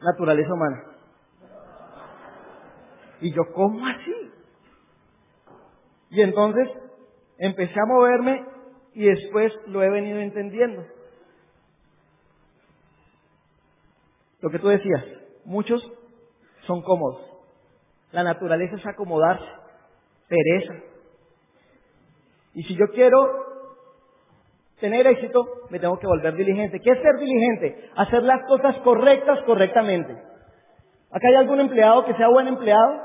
naturaleza humana. Y yo, ¿cómo así? Y entonces empecé a moverme y después lo he venido entendiendo. Lo que tú decías, muchos son cómodos. La naturaleza es acomodarse, pereza. Y si yo quiero tener éxito, me tengo que volver diligente. ¿Qué es ser diligente? Hacer las cosas correctas correctamente. ¿Acá hay algún empleado que sea buen empleado?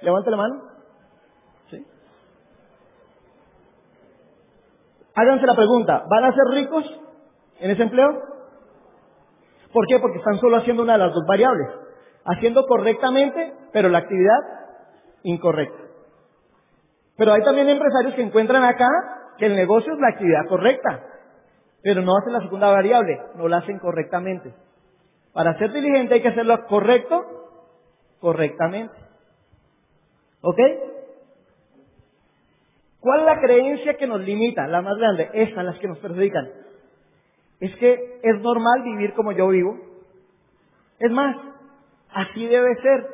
Levante la mano. ¿Sí? Háganse la pregunta, ¿van a ser ricos en ese empleo? ¿Por qué? Porque están solo haciendo una de las dos variables. Haciendo correctamente, pero la actividad incorrecta. Pero hay también empresarios que encuentran acá que el negocio es la actividad correcta, pero no hacen la segunda variable, no la hacen correctamente. Para ser diligente hay que hacerlo correcto, correctamente. ¿Ok? ¿Cuál es la creencia que nos limita? La más grande, esta, las que nos perjudican. Es que es normal vivir como yo vivo. Es más, así debe ser.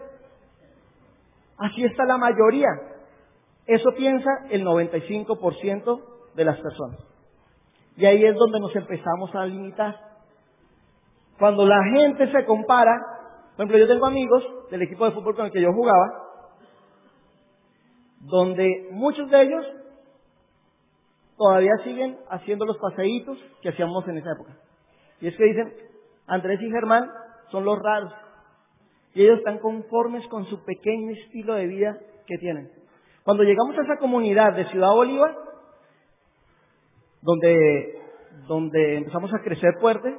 Así está la mayoría. Eso piensa el 95% de las personas. Y ahí es donde nos empezamos a limitar. Cuando la gente se compara, por ejemplo, yo tengo amigos del equipo de fútbol con el que yo jugaba, donde muchos de ellos todavía siguen haciendo los paseitos que hacíamos en esa época. Y es que dicen, Andrés y Germán son los raros. Y ellos están conformes con su pequeño estilo de vida que tienen. Cuando llegamos a esa comunidad de Ciudad Bolívar, donde, donde empezamos a crecer fuerte,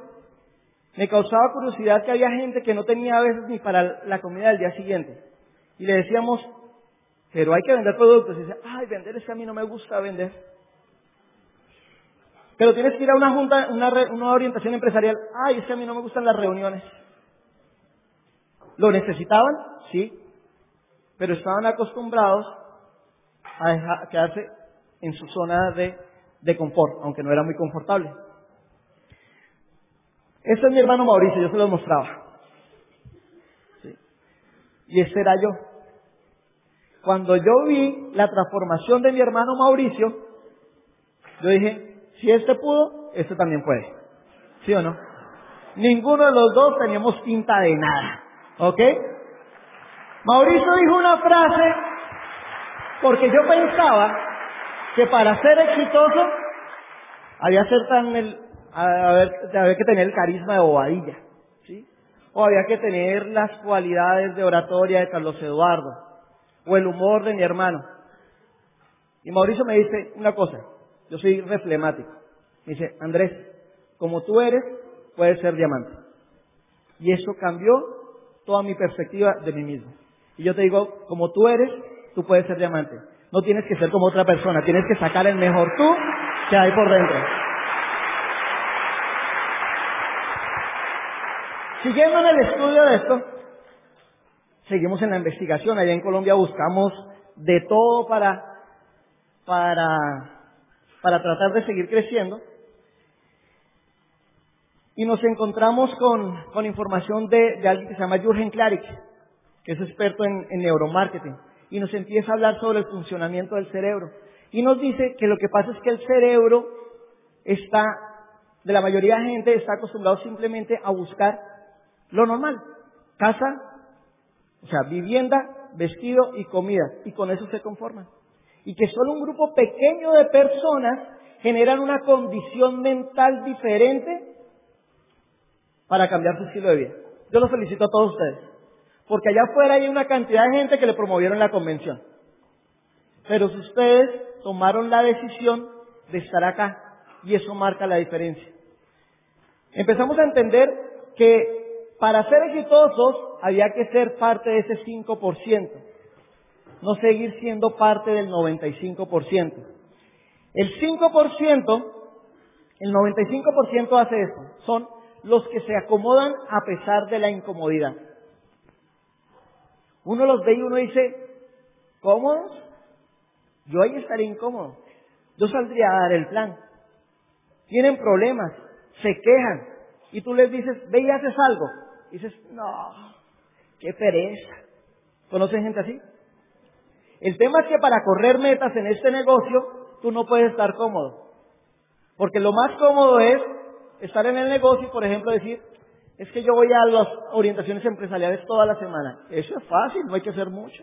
me causaba curiosidad que había gente que no tenía a veces ni para la comida del día siguiente. Y le decíamos, pero hay que vender productos. Y dice, ay, vender es que a mí no me gusta vender. Pero tienes que ir a una junta, una, una orientación empresarial. Ay, es que a mí no me gustan las reuniones. ¿Lo necesitaban? Sí. Pero estaban acostumbrados a quedarse en su zona de de confort, aunque no era muy confortable. Este es mi hermano Mauricio, yo se lo mostraba. Y ese era yo. Cuando yo vi la transformación de mi hermano Mauricio, yo dije, si este pudo, este también puede. ¿Sí o no? Ninguno de los dos teníamos pinta de nada. ¿Ok? Mauricio dijo una frase porque yo pensaba que para ser exitoso había, ser tan el, había que tener el carisma de bobadilla, ¿sí? O había que tener las cualidades de oratoria de Carlos Eduardo, o el humor de mi hermano. Y Mauricio me dice una cosa, yo soy reflemático. Me dice, Andrés, como tú eres, puedes ser diamante. Y eso cambió toda mi perspectiva de mí mismo. Y yo te digo, como tú eres, tú puedes ser diamante. No tienes que ser como otra persona, tienes que sacar el mejor tú que hay por dentro. Siguiendo en el estudio de esto, seguimos en la investigación. Allá en Colombia buscamos de todo para, para, para tratar de seguir creciendo. y nos encontramos con, con información de, de, alguien que se llama Jürgen Klarik, que es experto en, en neuromarketing, y nos empieza a hablar sobre el funcionamiento del cerebro. Y nos dice que lo que pasa es que el cerebro está, de la mayoría de gente, está acostumbrado simplemente a buscar lo normal. Casa, o sea, vivienda, vestido y comida. Y con eso se conforman. Y que solo un grupo pequeño de personas generan una condición mental diferente para cambiar su estilo de vida. Yo los felicito a todos ustedes, porque allá afuera hay una cantidad de gente que le promovieron la convención. Pero ustedes tomaron la decisión de estar acá, y eso marca la diferencia. Empezamos a entender que para ser exitosos había que ser parte de ese 5%, no seguir siendo parte del 95%. El 5%, el 95% hace eso, son los que se acomodan a pesar de la incomodidad. Uno los ve y uno dice, ¿cómodos? Yo ahí estaría incómodo. Yo saldría a dar el plan. Tienen problemas, se quejan, y tú les dices, ve y haces algo. Y dices, no, qué pereza. ¿Conocen gente así? El tema es que para correr metas en este negocio, tú no puedes estar cómodo. Porque lo más cómodo es estar en el negocio y, por ejemplo, decir, es que yo voy a las orientaciones empresariales toda la semana. Eso es fácil, no hay que hacer mucho.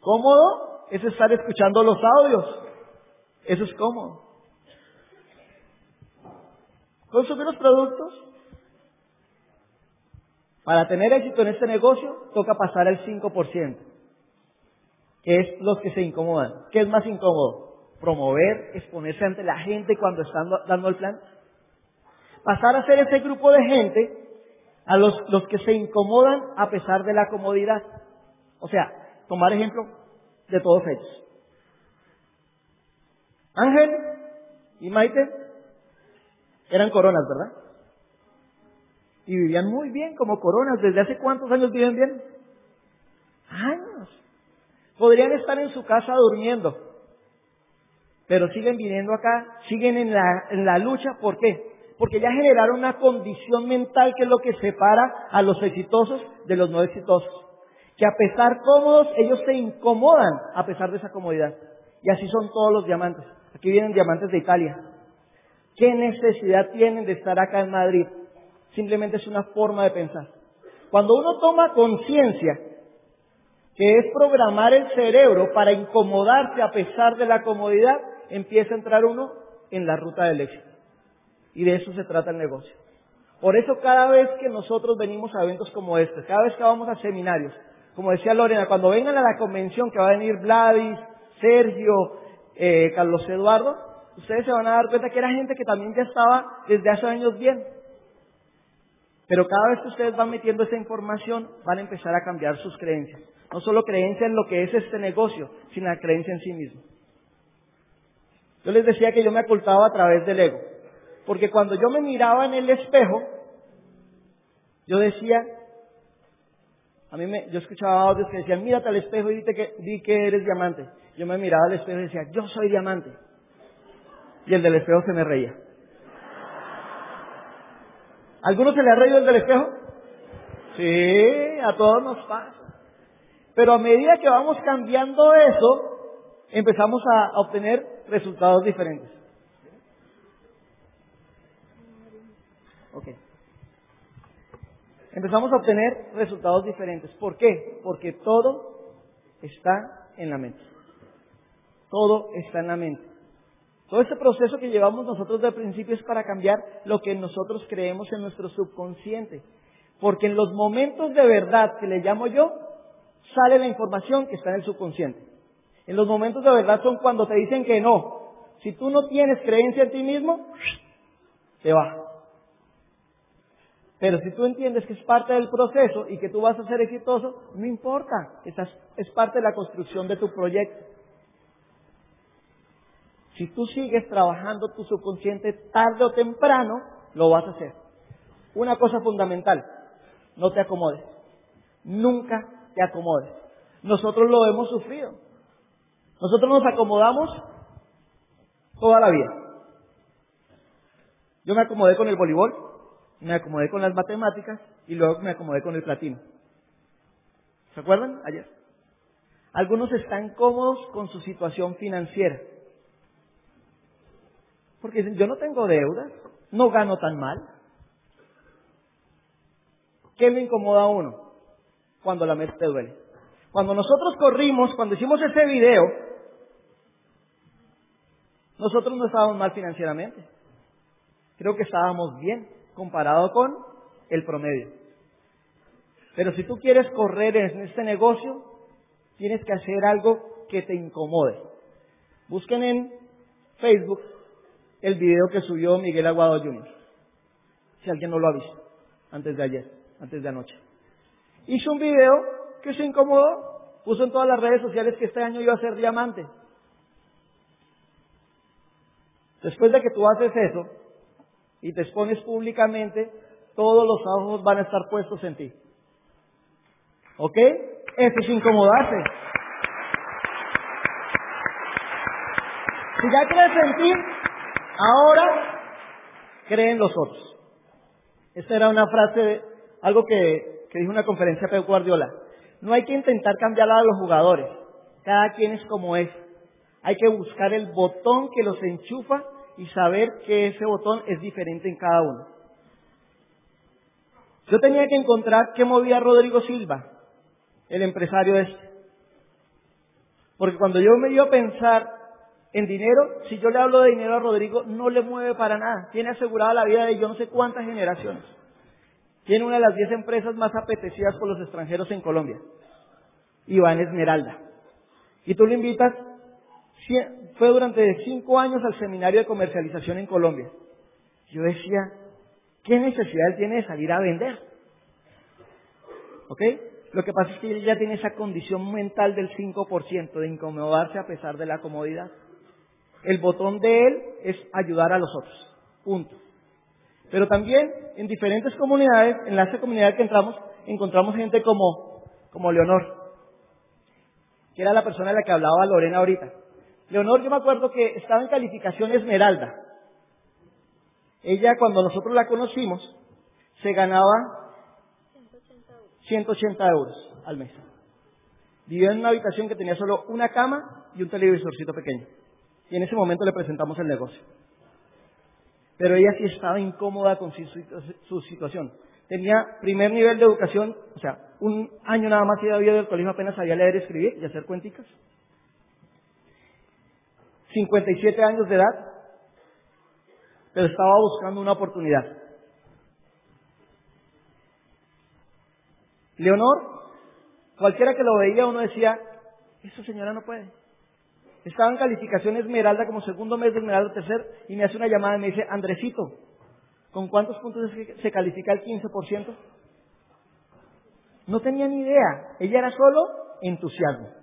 Cómodo es estar escuchando los audios. Eso es cómodo. Consumir los productos. Para tener éxito en este negocio, toca pasar al 5%, que es los que se incomodan. ¿Qué es más incómodo? promover, exponerse ante la gente cuando están dando el plan. Pasar a ser ese grupo de gente a los, los que se incomodan a pesar de la comodidad. O sea, tomar ejemplo de todos ellos. Ángel y Maite eran coronas, ¿verdad? Y vivían muy bien como coronas. ¿Desde hace cuántos años viven bien? Años. Podrían estar en su casa durmiendo pero siguen viniendo acá, siguen en la, en la lucha, ¿por qué? Porque ya generaron una condición mental que es lo que separa a los exitosos de los no exitosos. Que a pesar cómodos, ellos se incomodan a pesar de esa comodidad. Y así son todos los diamantes. Aquí vienen diamantes de Italia. ¿Qué necesidad tienen de estar acá en Madrid? Simplemente es una forma de pensar. Cuando uno toma conciencia que es programar el cerebro para incomodarse a pesar de la comodidad, empieza a entrar uno en la ruta del éxito. Y de eso se trata el negocio. Por eso cada vez que nosotros venimos a eventos como este, cada vez que vamos a seminarios, como decía Lorena, cuando vengan a la convención que va a venir Vladis, Sergio, eh, Carlos Eduardo, ustedes se van a dar cuenta que era gente que también ya estaba desde hace años bien. Pero cada vez que ustedes van metiendo esa información, van a empezar a cambiar sus creencias. No solo creencia en lo que es este negocio, sino la creencia en sí mismo. Yo les decía que yo me ocultaba a través del ego. Porque cuando yo me miraba en el espejo, yo decía, a mí me, yo escuchaba audios que decían, mírate al espejo y di que, di que eres diamante. Yo me miraba al espejo y decía, yo soy diamante. Y el del espejo se me reía. ¿Alguno se le ha reído el del espejo? Sí, a todos nos pasa. Pero a medida que vamos cambiando eso, empezamos a obtener resultados diferentes. Empezamos a obtener resultados diferentes. ¿Por qué? Porque todo está en la mente. Todo está en la mente. Todo este proceso que llevamos nosotros de principio es para cambiar lo que nosotros creemos en nuestro subconsciente. Porque en los momentos de verdad que le llamo yo, sale la información que está en el subconsciente. En los momentos de verdad son cuando te dicen que no. Si tú no tienes creencia en ti mismo, te va. Pero si tú entiendes que es parte del proceso y que tú vas a ser exitoso, no importa. Esa es parte de la construcción de tu proyecto. Si tú sigues trabajando tu subconsciente tarde o temprano, lo vas a hacer. Una cosa fundamental, no te acomodes. Nunca te acomodes. Nosotros lo hemos sufrido. Nosotros nos acomodamos toda la vida. Yo me acomodé con el voleibol, me acomodé con las matemáticas y luego me acomodé con el platino. ¿Se acuerdan? Ayer. Algunos están cómodos con su situación financiera. Porque dicen, yo no tengo deudas, no gano tan mal. ¿Qué me incomoda a uno? Cuando la mente duele. Cuando nosotros corrimos, cuando hicimos ese video, nosotros no estábamos mal financieramente. Creo que estábamos bien comparado con el promedio. Pero si tú quieres correr en este negocio, tienes que hacer algo que te incomode. Busquen en Facebook el video que subió Miguel Aguado Jr. Si alguien no lo ha visto, antes de ayer, antes de anoche. Hizo un video que se incomodó, puso en todas las redes sociales que este año iba a ser diamante. Después de que tú haces eso y te expones públicamente, todos los ojos van a estar puestos en ti. ¿Ok? Eso es incomodarse. Si ya crees en ti, ahora creen los otros. Esta era una frase, algo que, que dijo una conferencia Pep Guardiola. No hay que intentar cambiar a los jugadores. Cada quien es como es. Hay que buscar el botón que los enchufa y saber que ese botón es diferente en cada uno. Yo tenía que encontrar qué movía a Rodrigo Silva, el empresario este. Porque cuando yo me iba a pensar en dinero, si yo le hablo de dinero a Rodrigo, no le mueve para nada. Tiene asegurada la vida de yo no sé cuántas generaciones. Tiene una de las diez empresas más apetecidas por los extranjeros en Colombia. Iván Esmeralda. Y tú lo invitas, fue durante cinco años al seminario de comercialización en Colombia. Yo decía, ¿qué necesidad tiene de salir a vender? ¿Ok? Lo que pasa es que él ya tiene esa condición mental del 5% de incomodarse a pesar de la comodidad. El botón de él es ayudar a los otros. Punto. Pero también en diferentes comunidades, en la comunidad que entramos, encontramos gente como, como Leonor, que era la persona de la que hablaba Lorena ahorita. Leonor, yo me acuerdo que estaba en calificación Esmeralda. Ella, cuando nosotros la conocimos, se ganaba 180 euros al mes. Vivía en una habitación que tenía solo una cama y un televisorcito pequeño. Y en ese momento le presentamos el negocio. Pero ella sí estaba incómoda con su, situación. Tenía primer nivel de educación, o sea, un año nada más había del colegio, apenas sabía leer, escribir y hacer cuenticas. 57 años de edad, pero estaba buscando una oportunidad. Leonor, cualquiera que lo veía, uno decía, esa señora no puede. Estaba en calificación Esmeralda como segundo mes de Esmeralda tercer y me hace una llamada y me dice, Andresito, ¿con cuántos puntos se califica el 15%? No tenía ni idea. Ella era solo entusiasmo.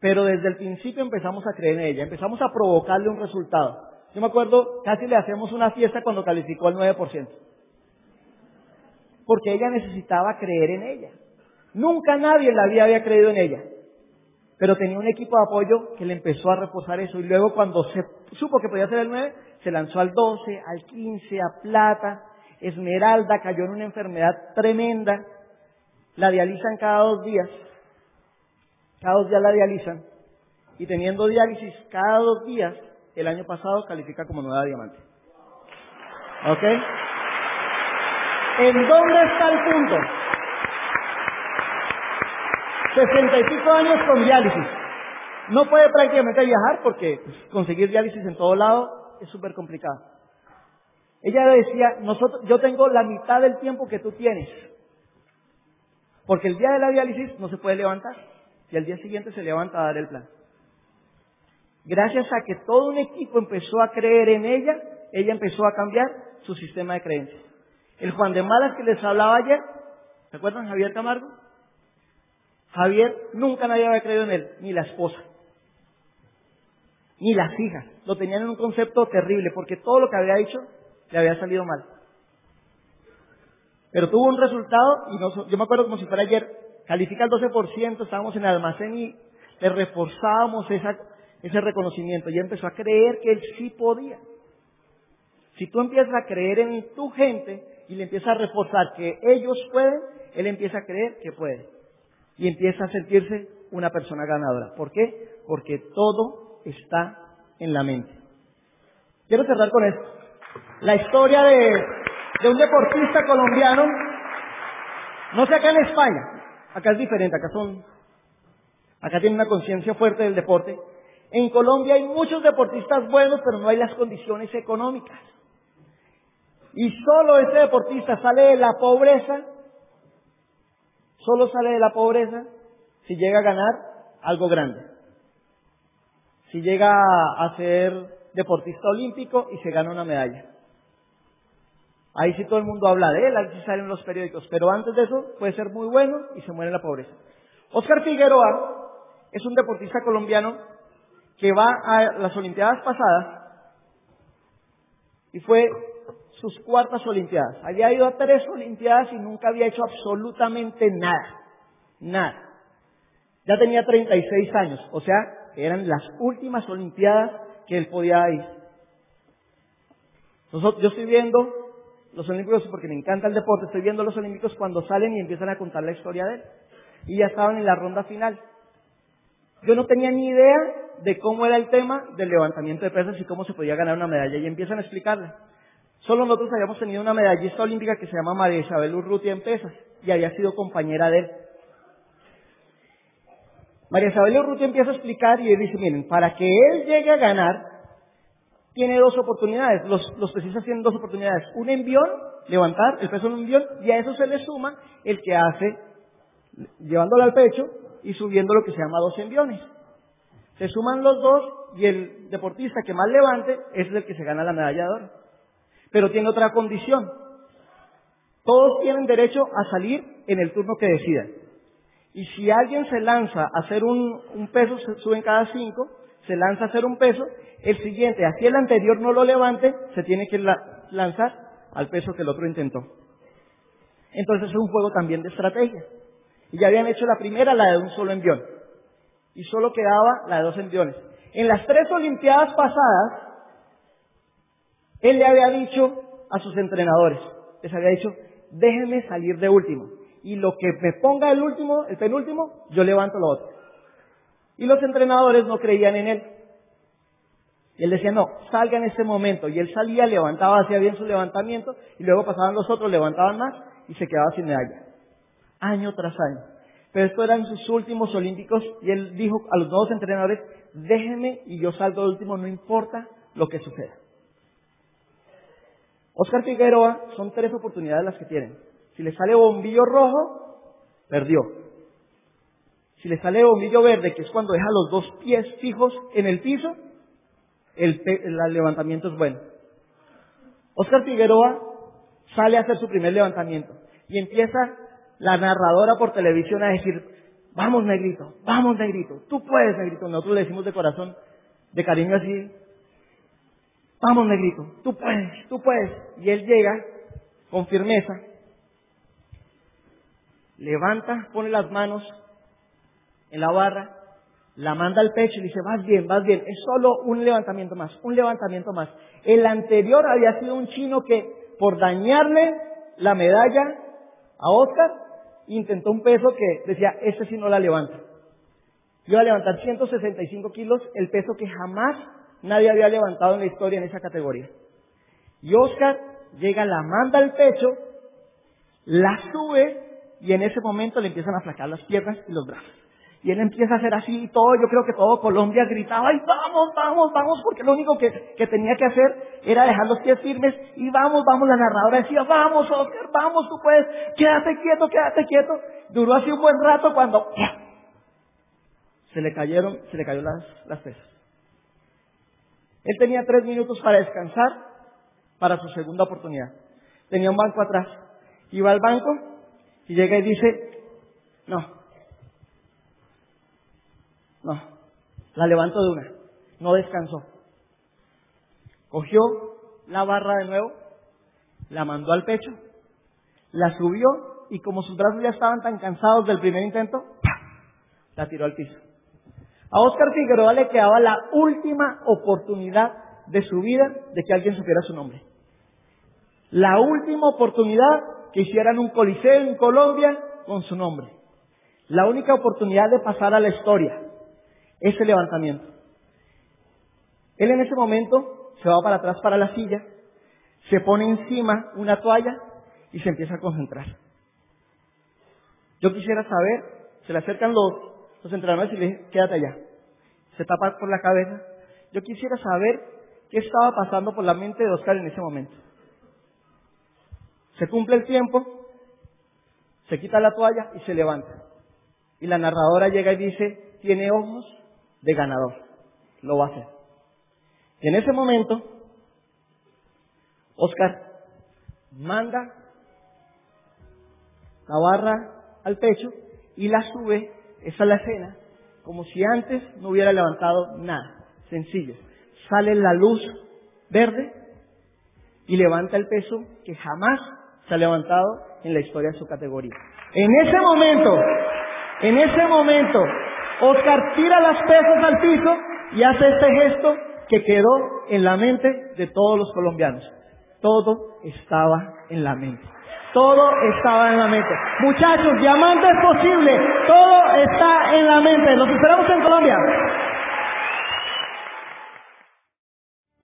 Pero desde el principio empezamos a creer en ella, empezamos a provocarle un resultado. Yo me acuerdo, casi le hacemos una fiesta cuando calificó el 9%. Porque ella necesitaba creer en ella. Nunca nadie en la vida había creído en ella. Pero tenía un equipo de apoyo que le empezó a reposar eso. Y luego cuando se supo que podía ser el 9, se lanzó al 12, al 15, a plata. Esmeralda cayó en una enfermedad tremenda. La dializan cada dos días. Cada dos días la dializan. Y teniendo diálisis cada dos días, el año pasado califica como nueva diamante. ¿Ok? ¿En dónde está el punto? Sesenta y cinco años con diálisis. No puede prácticamente viajar porque conseguir diálisis en todo lado es súper complicado. Ella decía, nosotros, yo tengo la mitad del tiempo que tú tienes. Porque el día de la diálisis no se puede levantar y al día siguiente se levanta a dar el plan. Gracias a que todo un equipo empezó a creer en ella, ella empezó a cambiar su sistema de creencias. El Juan de Malas que les hablaba ayer, ¿se acuerdan Javier Camargo? Javier nunca nadie había creído en él, ni la esposa, ni las hijas. Lo tenían en un concepto terrible, porque todo lo que había dicho le había salido mal. Pero tuvo un resultado, y yo me acuerdo como si fuera ayer, califica el 12%, estábamos en el almacén y le reforzábamos ese reconocimiento y empezó a creer que él sí podía. Si tú empiezas a creer en tu gente y le empiezas a reforzar que ellos pueden, él empieza a creer que puede. Y empieza a sentirse una persona ganadora. ¿Por qué? Porque todo está en la mente. Quiero cerrar con esto. La historia de, de un deportista colombiano, no sé acá en España, acá es diferente, acá son, acá tienen una conciencia fuerte del deporte. En Colombia hay muchos deportistas buenos, pero no hay las condiciones económicas. Y solo ese deportista sale de la pobreza, solo sale de la pobreza si llega a ganar algo grande. Si llega a ser deportista olímpico y se gana una medalla. Ahí sí todo el mundo habla de él, ahí sí salen los periódicos, pero antes de eso puede ser muy bueno y se muere en la pobreza. Oscar Figueroa es un deportista colombiano que va a las Olimpiadas pasadas y fue sus cuartas Olimpiadas. Había ido a tres Olimpiadas y nunca había hecho absolutamente nada. Nada. Ya tenía 36 años, o sea, eran las últimas Olimpiadas que él podía ir. yo estoy viendo los Olímpicos porque me encanta el deporte, estoy viendo los Olímpicos cuando salen y empiezan a contar la historia de él. Y ya estaban en la ronda final. Yo no tenía ni idea de cómo era el tema del levantamiento de pesas y cómo se podía ganar una medalla. Y empiezan a explicarle. Solo nosotros habíamos tenido una medallista olímpica que se llama María Isabel Urrutia en pesas y había sido compañera de él. María Isabel Urrutia empieza a explicar y él dice, miren, para que él llegue a ganar, tiene dos oportunidades. Los, los pesistas tienen dos oportunidades. Un envión, levantar el peso de un envión, y a eso se le suma el que hace llevándolo al pecho y subiendo lo que se llama dos enviones. Se suman los dos y el deportista que más levante es el que se gana la medalla de oro. Pero tiene otra condición. Todos tienen derecho a salir en el turno que decidan. Y si alguien se lanza a hacer un, un peso, suben cada cinco, se lanza a hacer un peso, el siguiente, así el anterior no lo levante, se tiene que lanzar al peso que el otro intentó. Entonces es un juego también de estrategia. Y ya habían hecho la primera, la de un solo envión. Y solo quedaba la de dos enviones. En las tres Olimpiadas pasadas, él le había dicho a sus entrenadores, les había dicho, déjenme salir de último. Y lo que me ponga el último, el penúltimo, yo levanto lo otro. Y los entrenadores no creían en él. Y él decía, no, salga en este momento. Y él salía, levantaba, hacía bien su levantamiento, y luego pasaban los otros, levantaban más, y se quedaba sin medalla. Año tras año. Pero esto eran sus últimos olímpicos, y él dijo a los nuevos entrenadores, déjenme y yo salgo último, no importa lo que suceda. Oscar Figueroa son tres oportunidades las que tienen. Si le sale bombillo rojo, perdió. Si le sale bombillo verde, que es cuando deja los dos pies fijos en el piso, el, levantamiento es bueno. Oscar Figueroa sale a hacer su primer levantamiento y empieza la narradora por televisión a decir, vamos negrito, vamos negrito, tú puedes negrito. Nosotros le decimos de corazón, de cariño así, vamos negrito, tú puedes, tú puedes. Y él llega con firmeza, levanta, pone las manos en la barra, la manda al pecho y dice, vas bien, vas bien, es solo un levantamiento más, un levantamiento más. El anterior había sido un chino que por dañarle la medalla a Oscar, intentó un peso que decía, este sí no la levanta. Iba a levantar 165 kilos, el peso que jamás nadie había levantado en la historia en esa categoría. Y Oscar llega, la manda al pecho, la sube y en ese momento le empiezan a flacar las piernas y los brazos. Y él empieza a hacer así y todo, yo creo que todo Colombia gritaba, ¡ay, vamos, vamos, vamos! Porque lo único que, tenía que hacer era dejar los pies firmes y vamos, vamos, la narradora decía, vamos, Oscar, vamos, tú puedes, quédate quieto, quédate quieto. Duró así un buen rato cuando se le cayeron, se le cayó las, las pesas. Él tenía tres minutos para descansar para su segunda oportunidad. Tenía un banco atrás. Iba al banco y llega y dice, no, no, la levantó de una, no descansó. Cogió la barra de nuevo, la mandó al pecho, la subió y como sus brazos ya estaban tan cansados del primer intento, la tiró al piso. A Oscar Figueroa le quedaba la última oportunidad de su vida de que alguien supiera su nombre. La última oportunidad que hicieran un coliseo en Colombia con su nombre. La única oportunidad de pasar a la historia. Ese levantamiento. Él en ese momento se va para atrás para la silla, se pone encima una toalla y se empieza a concentrar. Yo quisiera saber, se le acercan los, los entrenadores y le dicen, quédate allá. Se tapa por la cabeza. Yo quisiera saber qué estaba pasando por la mente de Oscar en ese momento. Se cumple el tiempo, se quita la toalla y se levanta. Y la narradora llega y dice, tiene ojos de ganador. Lo va a hacer. En ese momento, Oscar manda la barra al pecho y la sube, esa es la escena, como si antes no hubiera levantado nada. Sencillo. Sale la luz verde y levanta el peso que jamás se ha levantado en la historia de su categoría. En ese momento, en ese momento, Oscar tira las pesas al piso y hace este gesto que quedó en la mente de todos los colombianos. Todo estaba en la mente. Todo estaba en la mente. Muchachos, diamante es posible. Todo está en la mente. Los esperamos en Colombia.